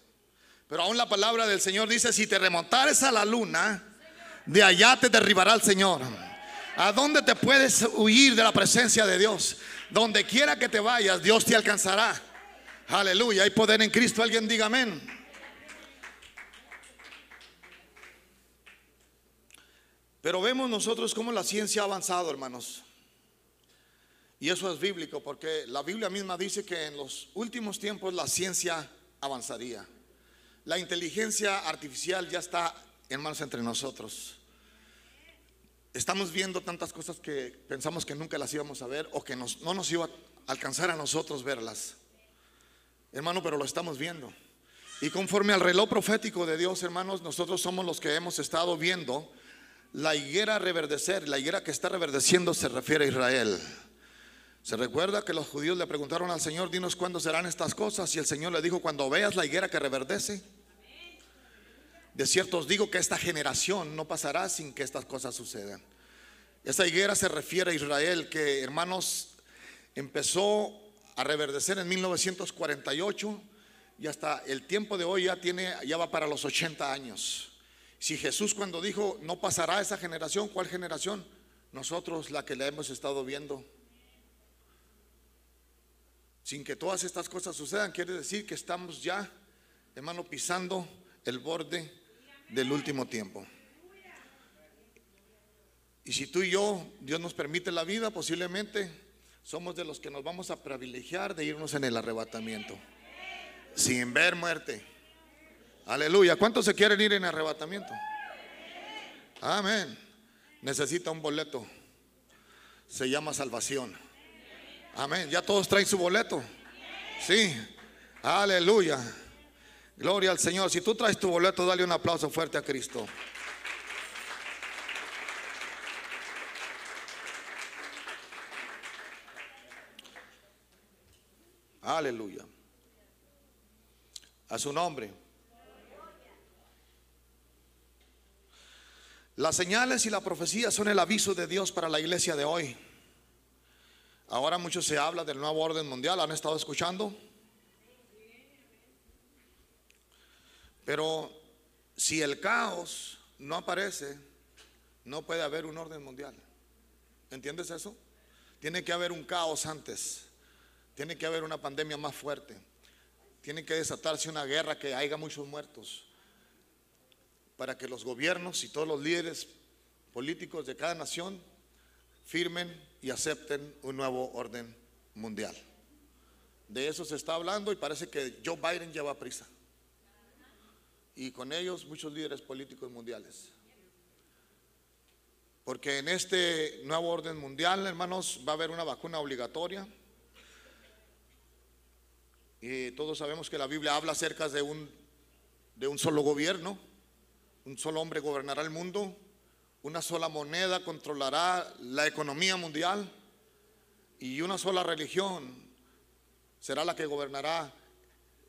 Pero aún la palabra del Señor dice, si te remontares a la luna, de allá te derribará el Señor. ¿A dónde te puedes huir de la presencia de Dios? Donde quiera que te vayas, Dios te alcanzará. Aleluya, hay poder en Cristo, alguien diga amén. Pero vemos nosotros cómo la ciencia ha avanzado, hermanos. Y eso es bíblico, porque la Biblia misma dice que en los últimos tiempos la ciencia avanzaría. La inteligencia artificial ya está, hermanos, entre nosotros. Estamos viendo tantas cosas que pensamos que nunca las íbamos a ver o que no nos iba a alcanzar a nosotros verlas. Hermano, pero lo estamos viendo. Y conforme al reloj profético de Dios, hermanos, nosotros somos los que hemos estado viendo la higuera reverdecer, la higuera que está reverdeciendo se refiere a Israel. Se recuerda que los judíos le preguntaron al Señor, dinos cuándo serán estas cosas, y el Señor le dijo, cuando veas la higuera que reverdece, de cierto os digo que esta generación no pasará sin que estas cosas sucedan. Esa higuera se refiere a Israel, que hermanos, empezó a reverdecer en 1948 y hasta el tiempo de hoy ya tiene, ya va para los 80 años. Si Jesús cuando dijo, no pasará esa generación, ¿cuál generación? Nosotros la que la hemos estado viendo. Sin que todas estas cosas sucedan, quiere decir que estamos ya, hermano, pisando el borde del último tiempo. Y si tú y yo, Dios nos permite la vida, posiblemente somos de los que nos vamos a privilegiar de irnos en el arrebatamiento, sin ver muerte. Aleluya. ¿Cuántos se quieren ir en arrebatamiento? Amén. Necesita un boleto. Se llama salvación. Amén. Ya todos traen su boleto. Sí. Aleluya. Gloria al Señor. Si tú traes tu boleto, dale un aplauso fuerte a Cristo. Aleluya. A su nombre. Las señales y la profecía son el aviso de Dios para la iglesia de hoy. Ahora mucho se habla del nuevo orden mundial, ¿han estado escuchando? Pero si el caos no aparece, no puede haber un orden mundial. ¿Entiendes eso? Tiene que haber un caos antes. Tiene que haber una pandemia más fuerte. Tiene que desatarse una guerra que haya muchos muertos. Para que los gobiernos y todos los líderes políticos de cada nación firmen y acepten un nuevo orden mundial. De eso se está hablando y parece que Joe Biden lleva prisa y con ellos muchos líderes políticos mundiales. Porque en este nuevo orden mundial, hermanos, va a haber una vacuna obligatoria. Y todos sabemos que la Biblia habla acerca de un, de un solo gobierno, un solo hombre gobernará el mundo, una sola moneda controlará la economía mundial y una sola religión será la que gobernará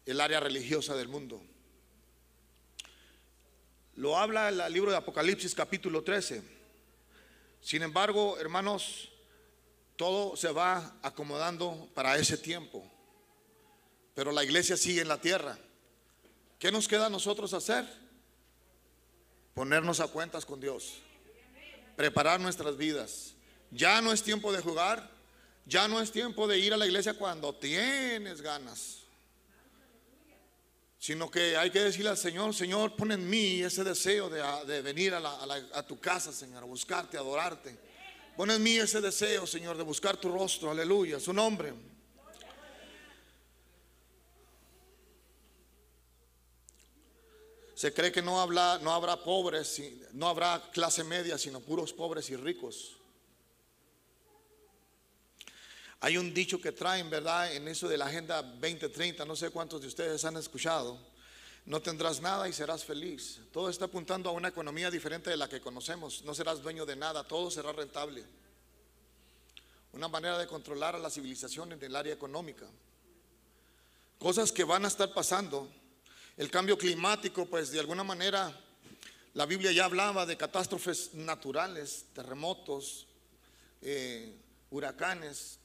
el área religiosa del mundo. Lo habla el libro de Apocalipsis capítulo 13. Sin embargo, hermanos, todo se va acomodando para ese tiempo. Pero la iglesia sigue en la tierra. ¿Qué nos queda a nosotros hacer? Ponernos a cuentas con Dios. Preparar nuestras vidas. Ya no es tiempo de jugar. Ya no es tiempo de ir a la iglesia cuando tienes ganas sino que hay que decirle al Señor, Señor, pon en mí ese deseo de, venir a, tu casa, Señor, a buscarte, a adorarte. Pon en mí ese deseo, Señor, de buscar tu rostro, aleluya, su nombre. Se cree que no, habla, no habrá pobres, no habrá clase media, sino puros pobres y ricos. Hay un dicho que traen, ¿verdad? En eso de la Agenda 2030, no sé cuántos de ustedes han escuchado. No tendrás nada y serás feliz. Todo está apuntando a una economía diferente de la que conocemos. No serás dueño de nada, todo será rentable. Una manera de controlar a la civilización en el área económica. Cosas que van a estar pasando. El cambio climático, pues de alguna manera, la Biblia ya hablaba de catástrofes naturales, terremotos, eh, huracanes,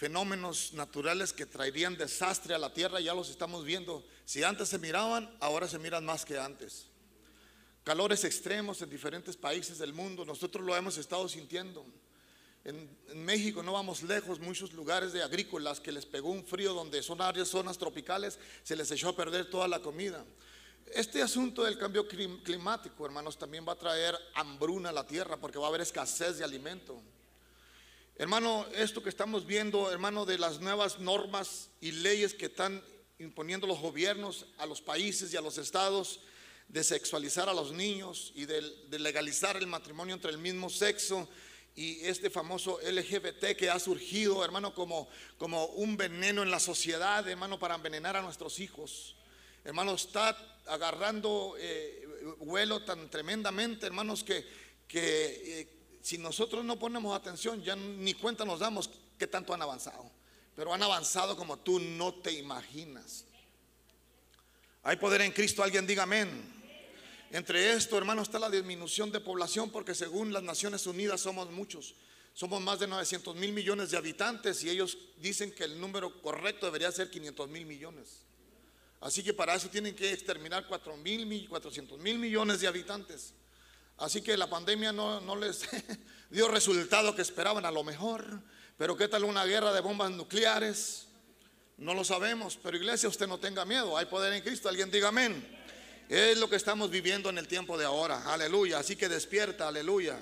fenómenos naturales que traerían desastre a la tierra, ya los estamos viendo. Si antes se miraban, ahora se miran más que antes. Calores extremos en diferentes países del mundo, nosotros lo hemos estado sintiendo. En, México no vamos lejos, muchos lugares de agrícolas que les pegó un frío donde son áreas, zonas tropicales, se les echó a perder toda la comida. Este asunto del cambio climático, hermanos, también va a traer hambruna a la tierra porque va a haber escasez de alimento. Hermano, esto que estamos viendo, hermano, de las nuevas normas y leyes que están imponiendo los gobiernos a los países y a los estados de sexualizar a los niños y de, legalizar el matrimonio entre el mismo sexo y este famoso LGBT que ha surgido, hermano, como, como un veneno en la sociedad, hermano, para envenenar a nuestros hijos. Hermano, está agarrando eh, vuelo tan tremendamente, hermanos, que, que eh, si nosotros no ponemos atención, ya ni cuenta nos damos que tanto han avanzado. Pero han avanzado como tú no te imaginas. Hay poder en Cristo, alguien diga amén. Entre esto, hermano, está la disminución de población porque según las Naciones Unidas somos muchos. Somos más de 900 mil millones de habitantes y ellos dicen que el número correcto debería ser 500 mil millones. Así que para eso tienen que exterminar 4 mil, 400 mil millones de habitantes. Así que la pandemia no, no les dio resultado que esperaban a lo mejor. Pero ¿qué tal una guerra de bombas nucleares? No lo sabemos. Pero iglesia, usted no tenga miedo. Hay poder en Cristo. Alguien diga amén. Es lo que estamos viviendo en el tiempo de ahora. Aleluya. Así que despierta. Aleluya.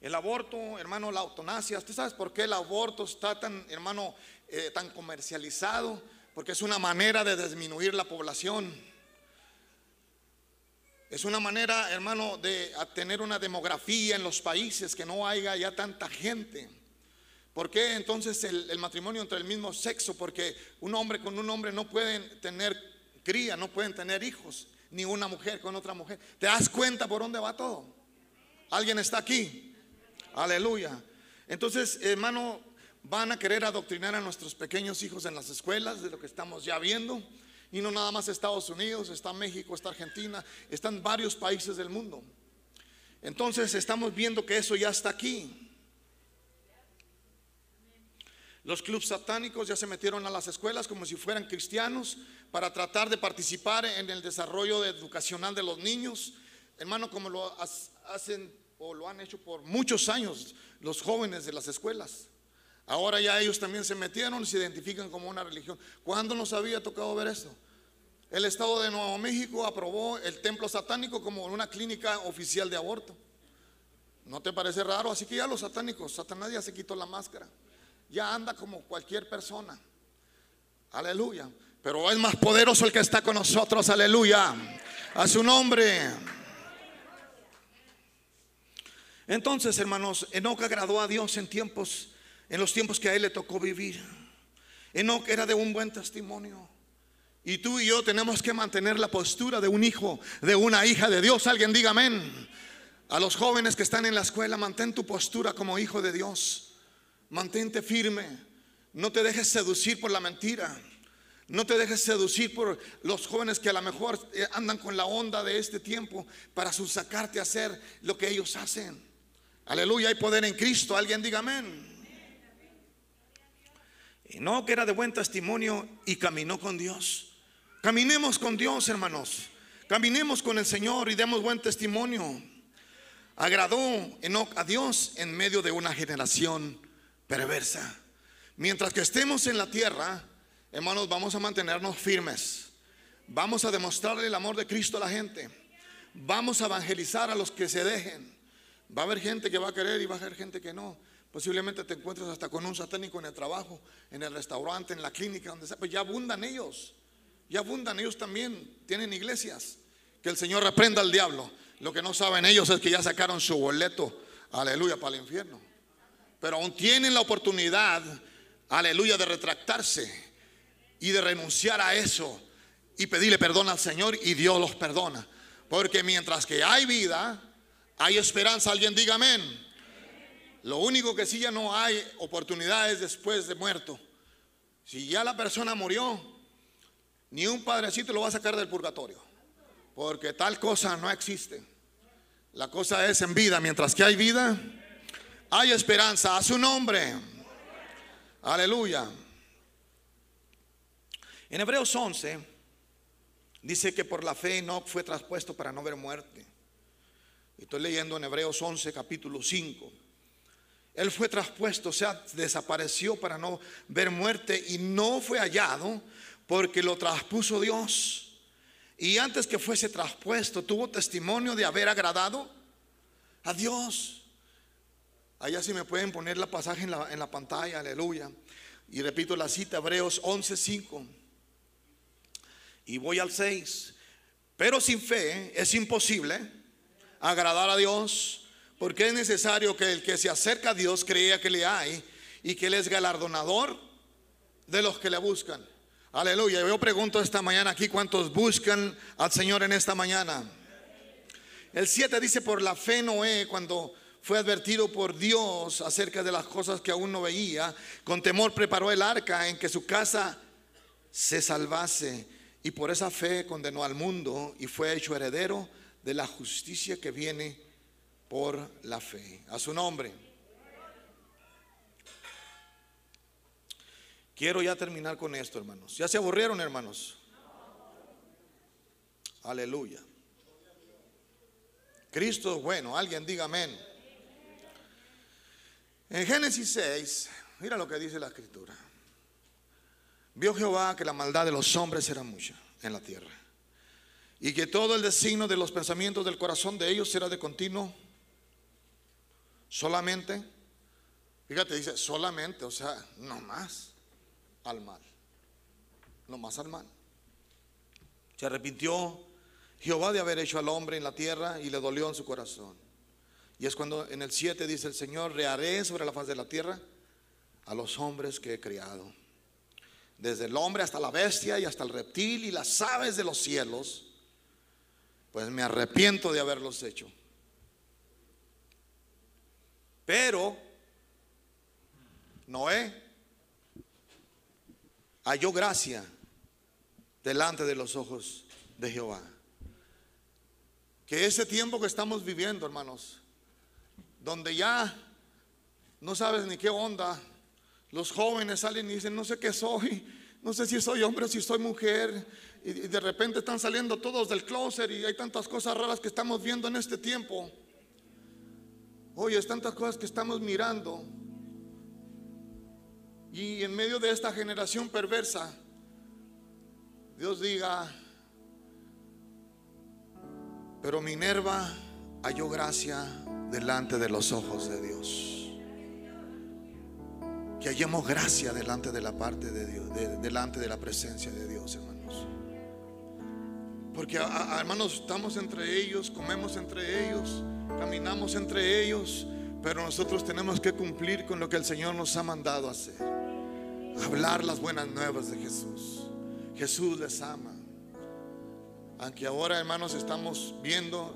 El aborto, hermano, la eutanasia. ¿Usted sabe por qué el aborto está tan, hermano, eh, tan comercializado? Porque es una manera de disminuir la población. Es una manera, hermano, de tener una demografía en los países que no haya ya tanta gente. ¿Por qué entonces el, matrimonio entre el mismo sexo? Porque un hombre con un hombre no pueden tener cría, no pueden tener hijos, ni una mujer con otra mujer. ¿Te das cuenta por dónde va todo? ¿Alguien está aquí? Aleluya. Entonces, hermano, van a querer adoctrinar a nuestros pequeños hijos en las escuelas, de lo que estamos ya viendo. Y no nada más Estados Unidos, está México, está Argentina, están varios países del mundo. Entonces estamos viendo que eso ya está aquí. Los clubes satánicos ya se metieron a las escuelas como si fueran cristianos para tratar de participar en el desarrollo educacional de los niños. Hermano, como lo hacen o lo han hecho por muchos años los jóvenes de las escuelas. Ahora ya ellos también se metieron se identifican como una religión. ¿Cuándo nos había tocado ver eso? El Estado de Nuevo México aprobó el templo satánico como una clínica oficial de aborto. ¿No te parece raro? Así que ya los satánicos, Satanás ya se quitó la máscara. Ya anda como cualquier persona. Aleluya. Pero es más poderoso el que está con nosotros. Aleluya. A su nombre. Entonces, hermanos, Enoch agradó a Dios en tiempos en los tiempos que a él le tocó vivir. Enoch era de un buen testimonio. Y tú y yo tenemos que mantener la postura de un hijo, de una hija de Dios. Alguien diga amén. A los jóvenes que están en la escuela, mantén tu postura como hijo de Dios. Mantente firme. No te dejes seducir por la mentira. No te dejes seducir por los jóvenes que a lo mejor eh, andan con la onda de este tiempo para sacarte a hacer lo que ellos hacen. Aleluya, hay poder en Cristo. Alguien diga amén. Y no que era de buen testimonio y caminó con Dios. Caminemos con Dios, hermanos. Caminemos con el Señor y demos buen testimonio. Agradó Enoch a Dios en medio de una generación perversa. Mientras que estemos en la tierra, hermanos, vamos a mantenernos firmes. Vamos a demostrarle el amor de Cristo a la gente. Vamos a evangelizar a los que se dejen. Va a haber gente que va a querer y va a haber gente que no. Posiblemente te encuentres hasta con un satánico en el trabajo, en el restaurante, en la clínica, donde sea. Pues ya abundan ellos. Ya abundan ellos también. Tienen iglesias. Que el Señor reprenda al diablo. Lo que no saben ellos es que ya sacaron su boleto. Aleluya para el infierno. Pero aún tienen la oportunidad, aleluya, de retractarse y de renunciar a eso y pedirle perdón al Señor y Dios los perdona. Porque mientras que hay vida, hay esperanza. Alguien diga amén. Lo único que sí ya no hay oportunidades después de muerto. Si ya la persona murió, ni un padrecito lo va a sacar del purgatorio. Porque tal cosa no existe. La cosa es en vida. Mientras que hay vida, hay esperanza. A su nombre. Aleluya. En Hebreos 11 dice que por la fe no fue traspuesto para no ver muerte. Estoy leyendo en Hebreos 11 capítulo 5. Él fue traspuesto, o sea, desapareció para no ver muerte y no fue hallado porque lo traspuso Dios. Y antes que fuese traspuesto, tuvo testimonio de haber agradado a Dios. Allá si me pueden poner la pasaje en la, en la pantalla, aleluya. Y repito la cita, Hebreos 11:5. Y voy al 6. Pero sin fe es imposible agradar a Dios porque es necesario que el que se acerca a Dios crea que le hay y que Él es galardonador de los que le buscan. Aleluya. Yo pregunto esta mañana aquí cuántos buscan al Señor en esta mañana. El 7 dice, por la fe Noé, cuando fue advertido por Dios acerca de las cosas que aún no veía, con temor preparó el arca en que su casa se salvase y por esa fe condenó al mundo y fue hecho heredero de la justicia que viene por la fe. A su nombre. Quiero ya terminar con esto, hermanos. ¿Ya se aburrieron, hermanos? Aleluya. Cristo es bueno. Alguien diga amén. En Génesis 6, mira lo que dice la escritura. Vio Jehová que la maldad de los hombres era mucha en la tierra y que todo el designio de los pensamientos del corazón de ellos era de continuo solamente, fíjate, dice solamente, o sea, no más al mal, no más al mal. Se arrepintió Jehová de haber hecho al hombre en la tierra y le dolió en su corazón. Y es cuando en el 7 dice el Señor, reharé sobre la faz de la tierra a los hombres que he criado desde el hombre hasta la bestia y hasta el reptil y las aves de los cielos, pues me arrepiento de haberlos hecho. Pero Noé halló gracia delante de los ojos de Jehová. Que ese tiempo que estamos viviendo, hermanos, donde ya no sabes ni qué onda, los jóvenes salen y dicen, no sé qué soy, no sé si soy hombre o si soy mujer. Y de repente están saliendo todos del closet y hay tantas cosas raras que estamos viendo en este tiempo. Oye, es tantas cosas que estamos mirando. Y en medio de esta generación perversa, Dios diga, pero Minerva halló gracia delante de los ojos de Dios que hallemos gracia delante de la parte de Dios, delante de la presencia de Dios, hermanos. Porque, hermanos, estamos entre ellos, comemos entre ellos, caminamos entre ellos, pero nosotros tenemos que cumplir con lo que el Señor nos ha mandado hacer. Hablar las buenas nuevas de Jesús. Jesús les ama. Aunque ahora, hermanos, estamos viendo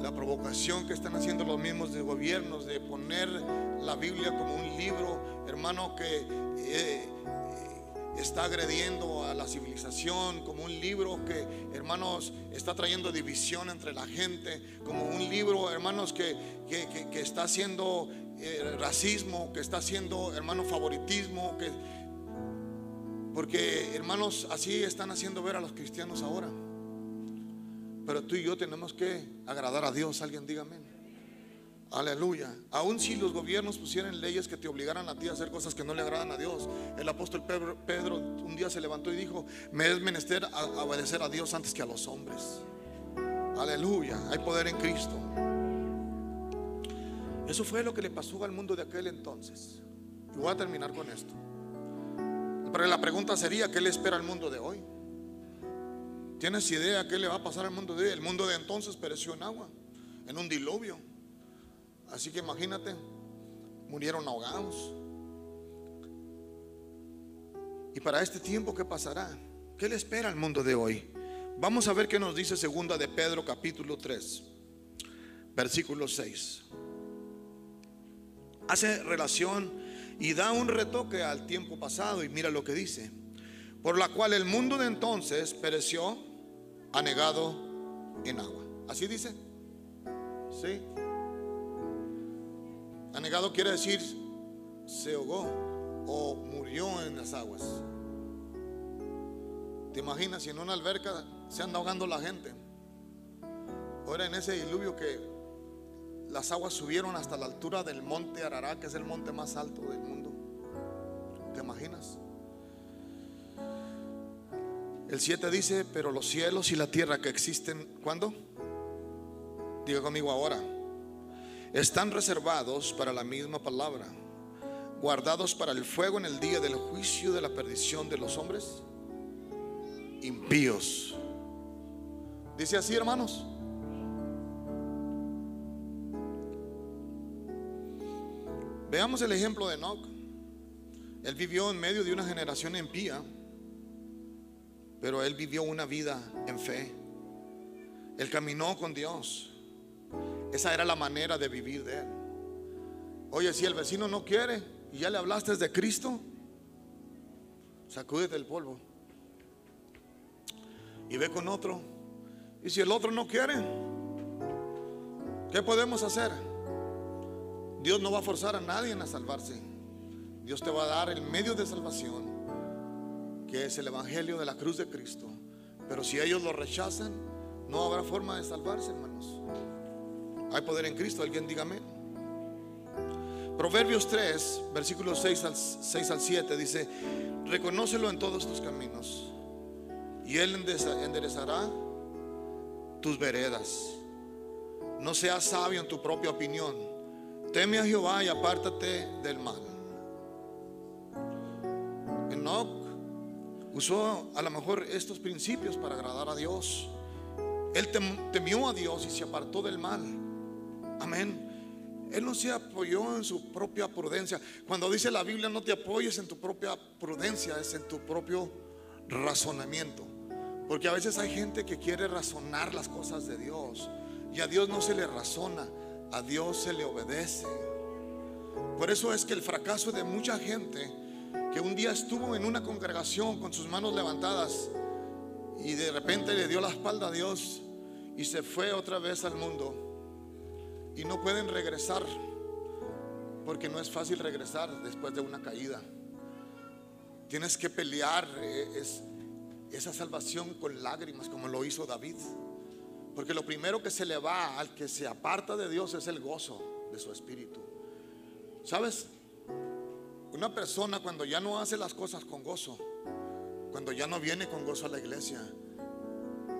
la provocación que están haciendo los mismos de gobiernos de poner la Biblia como un libro, hermano, que eh, está agrediendo a la civilización, como un libro que, hermanos, está trayendo división entre la gente, como un libro, hermanos, que, que, está haciendo eh, racismo, que está haciendo, hermano, favoritismo, que, porque, hermanos, así están haciendo ver a los cristianos ahora. Pero tú y yo tenemos que agradar a Dios. Alguien dígame. Aleluya. Aun si los gobiernos pusieran leyes que te obligaran a ti a hacer cosas que no le agradan a Dios. El apóstol Pedro, un día se levantó y dijo, me es menester obedecer a Dios antes que a los hombres. Aleluya. Hay poder en Cristo. Eso fue lo que le pasó al mundo de aquel entonces. Y voy a terminar con esto. Pero la pregunta sería, ¿qué le espera al mundo de hoy? ¿Tienes idea qué le va a pasar al mundo de hoy? El mundo de entonces pereció en agua, en un diluvio. Así que imagínate, murieron ahogados. Y para este tiempo, ¿qué pasará? ¿Qué le espera al mundo de hoy? Vamos a ver qué nos dice segunda de Pedro capítulo 3, versículo 6. Hace relación y da un retoque al tiempo pasado y mira lo que dice. Por la cual el mundo de entonces pereció anegado en agua. ¿Así dice? Sí. Anegado quiere decir se ahogó o murió en las aguas. ¿Te imaginas si en una alberca se anda ahogando la gente? Ahora en ese diluvio que las aguas subieron hasta la altura del monte Arará, que es el monte más alto del mundo. ¿Te imaginas? El 7 dice, pero los cielos y la tierra que existen, ¿cuándo? Diga conmigo ahora. Están reservados para la misma palabra, guardados para el fuego en el día del juicio de la perdición de los hombres impíos. Dice así, hermanos. Veamos el ejemplo de Enoch. Él vivió en medio de una generación impía pero él vivió una vida en fe. Él caminó con Dios. Esa era la manera de vivir de él. Oye, si el vecino no quiere y ya le hablaste de Cristo, sacúdete el polvo y ve con otro. Y si el otro no quiere, ¿qué podemos hacer? Dios no va a forzar a nadie a salvarse. Dios te va a dar el medio de salvación, que es el Evangelio de la cruz de Cristo. Pero si ellos lo rechazan, no habrá forma de salvarse, hermanos. Hay poder en Cristo, alguien dígame. Proverbios 3, versículos 6 al, 6 al 7 dice, reconócelo en todos tus caminos y Él enderezará tus veredas. No seas sabio en tu propia opinión. Teme a Jehová y apártate del mal. Enoch usó a lo mejor estos principios para agradar a Dios. Él temió a Dios y se apartó del mal. Amén. Él no se apoyó en su propia prudencia. Cuando dice la Biblia, no te apoyes en tu propia prudencia, es en tu propio razonamiento. Porque a veces hay gente que quiere razonar las cosas de Dios y a Dios no se le razona, a Dios se le obedece. Por eso es que el fracaso de mucha gente que un día estuvo en una congregación con sus manos levantadas y de repente le dio la espalda a Dios y se fue otra vez al mundo y no pueden regresar porque no es fácil regresar después de una caída. Tienes que pelear, eh, es, esa salvación con lágrimas como lo hizo David. Porque lo primero que se le va al que se aparta de Dios es el gozo de su espíritu. ¿Sabes? Una persona cuando ya no hace las cosas con gozo, cuando ya no viene con gozo a la iglesia,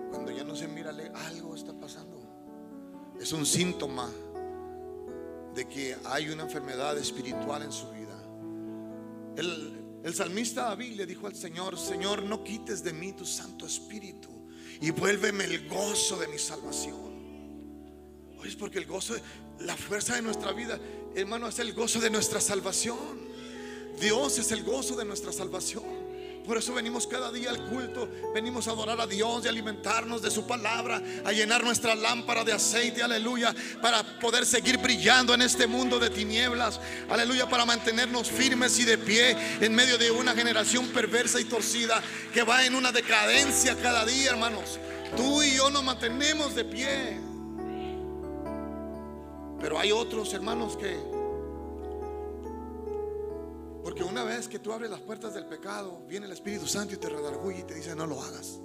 cuando ya no se mira, algo está pasando. Es un síntoma de que hay una enfermedad espiritual en su vida. El, el salmista David le dijo al Señor, Señor, no quites de mí tu Santo Espíritu y vuélveme el gozo de mi salvación. Oye, es porque el gozo, la fuerza de nuestra vida, hermano, es el gozo de nuestra salvación. Dios es el gozo de nuestra salvación. Por eso venimos cada día al culto, venimos a adorar a Dios y alimentarnos de su palabra, a llenar nuestra lámpara de aceite, aleluya, para poder seguir brillando en este mundo de tinieblas, aleluya, para mantenernos firmes y de pie en medio de una generación perversa y torcida que va en una decadencia cada día, hermanos. Tú y yo nos mantenemos de pie. Pero hay otros hermanos que porque una vez que tú abres las puertas del pecado, viene el Espíritu Santo y te redarguye y te dice, no lo hagas.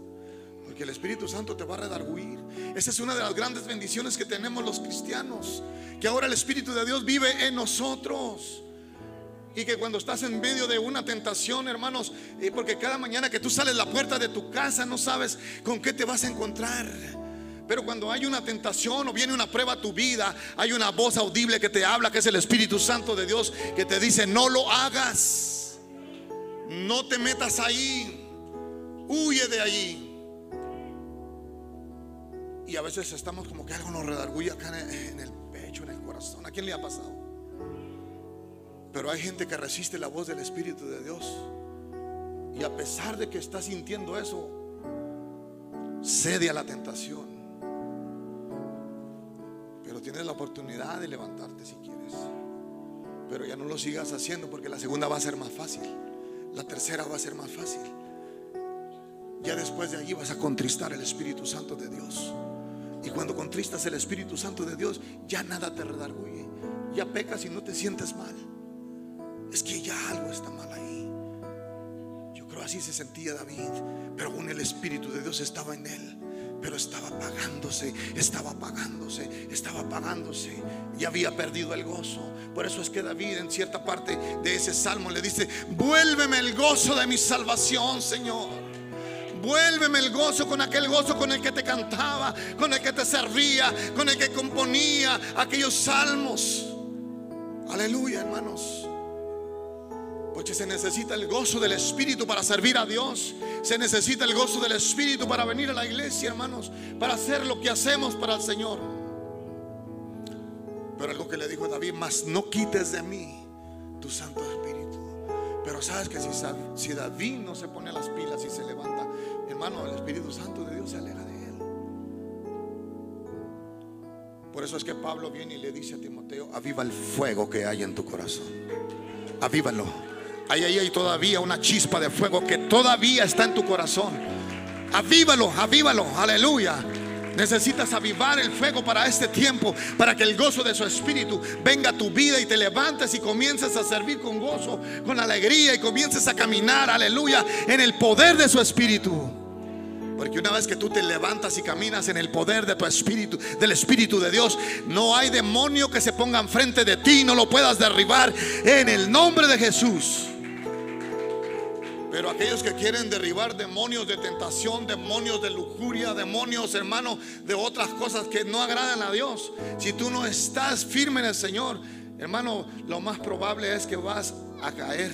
Porque el Espíritu Santo te va a redarguir. Esa es una de las grandes bendiciones que tenemos los cristianos. Que ahora el Espíritu de Dios vive en nosotros. Y que cuando estás en medio de una tentación, hermanos, eh, porque cada mañana que tú sales la puerta de tu casa no sabes con qué te vas a encontrar. Pero cuando hay una tentación o viene una prueba a tu vida, hay una voz audible que te habla, que es el Espíritu Santo de Dios, que te dice, no lo hagas, no te metas ahí, huye de ahí. Y a veces estamos como que algo nos redarguye acá en el pecho, en el corazón. ¿A quién le ha pasado? Pero hay gente que resiste la voz del Espíritu de Dios. Y a pesar de que está sintiendo eso, cede a la tentación tienes la oportunidad de levantarte si quieres. Pero ya no lo sigas haciendo porque la segunda va a ser más fácil. La tercera va a ser más fácil. Ya después de allí vas a contristar el Espíritu Santo de Dios. Y cuando contristas el Espíritu Santo de Dios, ya nada te redarguye. Ya pecas y no te sientes mal. Es que ya algo está mal ahí. Yo creo así se sentía David, pero aún el Espíritu de Dios estaba en él pero estaba apagándose, estaba apagándose, estaba apagándose y había perdido el gozo. Por eso es que David en cierta parte de ese salmo le dice, vuélveme el gozo de mi salvación, Señor. Vuélveme el gozo con aquel gozo con el que te cantaba, con el que te servía, con el que componía aquellos salmos. Aleluya, hermanos. Se necesita el gozo del Espíritu para servir a Dios. Se necesita el gozo del Espíritu para venir a la iglesia, hermanos. Para hacer lo que hacemos para el Señor. Pero algo que le dijo David, más no quites de mí tu Santo Espíritu. Pero sabes que si, si David no se pone las pilas y se levanta, hermano, el Espíritu Santo de Dios se aleja de él. Por eso es que Pablo viene y le dice a Timoteo, aviva el fuego que hay en tu corazón. Avívalo. Ahí, ahí hay todavía una chispa de fuego que todavía está en tu corazón. Avívalo, avívalo, aleluya. Necesitas avivar el fuego para este tiempo, para que el gozo de su espíritu venga a tu vida y te levantes y comiences a servir con gozo, con alegría y comiences a caminar, aleluya, en el poder de su espíritu. Porque una vez que tú te levantas y caminas en el poder de tu espíritu, del espíritu de Dios, no hay demonio que se ponga enfrente de ti y no lo puedas derribar en el nombre de Jesús. Pero aquellos que quieren derribar demonios de tentación, demonios de lujuria, demonios, hermano, de otras cosas que no agradan a Dios, si tú no estás firme en el Señor, hermano, lo más probable es que vas a caer.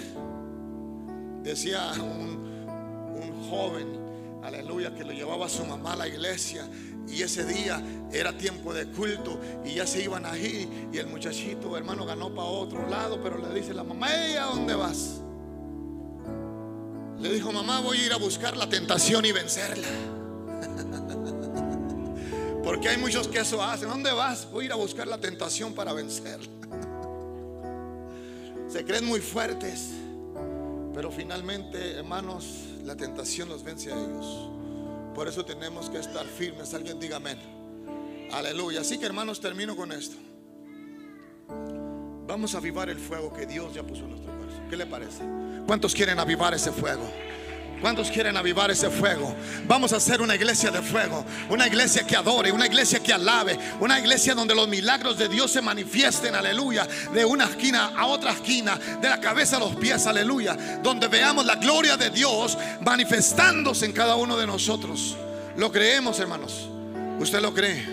Decía un, joven, aleluya, que lo llevaba a su mamá a la iglesia y ese día era tiempo de culto y ya se iban a ir y el muchachito, hermano, ganó para otro lado, pero le dice la mamá, ¿y a dónde vas? Le dijo, mamá, voy a ir a buscar la tentación y vencerla. Porque hay muchos que eso hacen. ¿Dónde vas? Voy a ir a buscar la tentación para vencerla. Se creen muy fuertes. Pero finalmente, hermanos, la tentación los vence a ellos. Por eso tenemos que estar firmes. Alguien diga amén. Aleluya. Así que hermanos, termino con esto. Vamos a avivar el fuego que Dios ya puso en nuestro. ¿Qué le parece? ¿Cuántos quieren avivar ese fuego? ¿Cuántos quieren avivar ese fuego? Vamos a hacer una iglesia de fuego, una iglesia que adore, una iglesia que alabe, una iglesia donde los milagros de Dios se manifiesten, aleluya, de una esquina a otra esquina, de la cabeza a los pies, aleluya, donde veamos la gloria de Dios manifestándose en cada uno de nosotros. Lo creemos, hermanos. ¿Usted lo cree?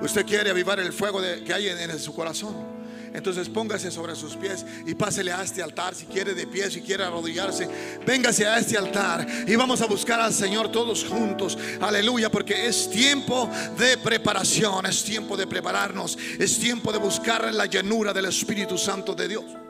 ¿Usted quiere avivar el fuego que hay en su corazón? Entonces póngase sobre sus pies y pásele a este altar si quiere de pie, si quiere arrodillarse. Véngase a este altar y vamos a buscar al Señor todos juntos. Aleluya, porque es tiempo de preparación, es tiempo de prepararnos, es tiempo de buscar la llenura del Espíritu Santo de Dios.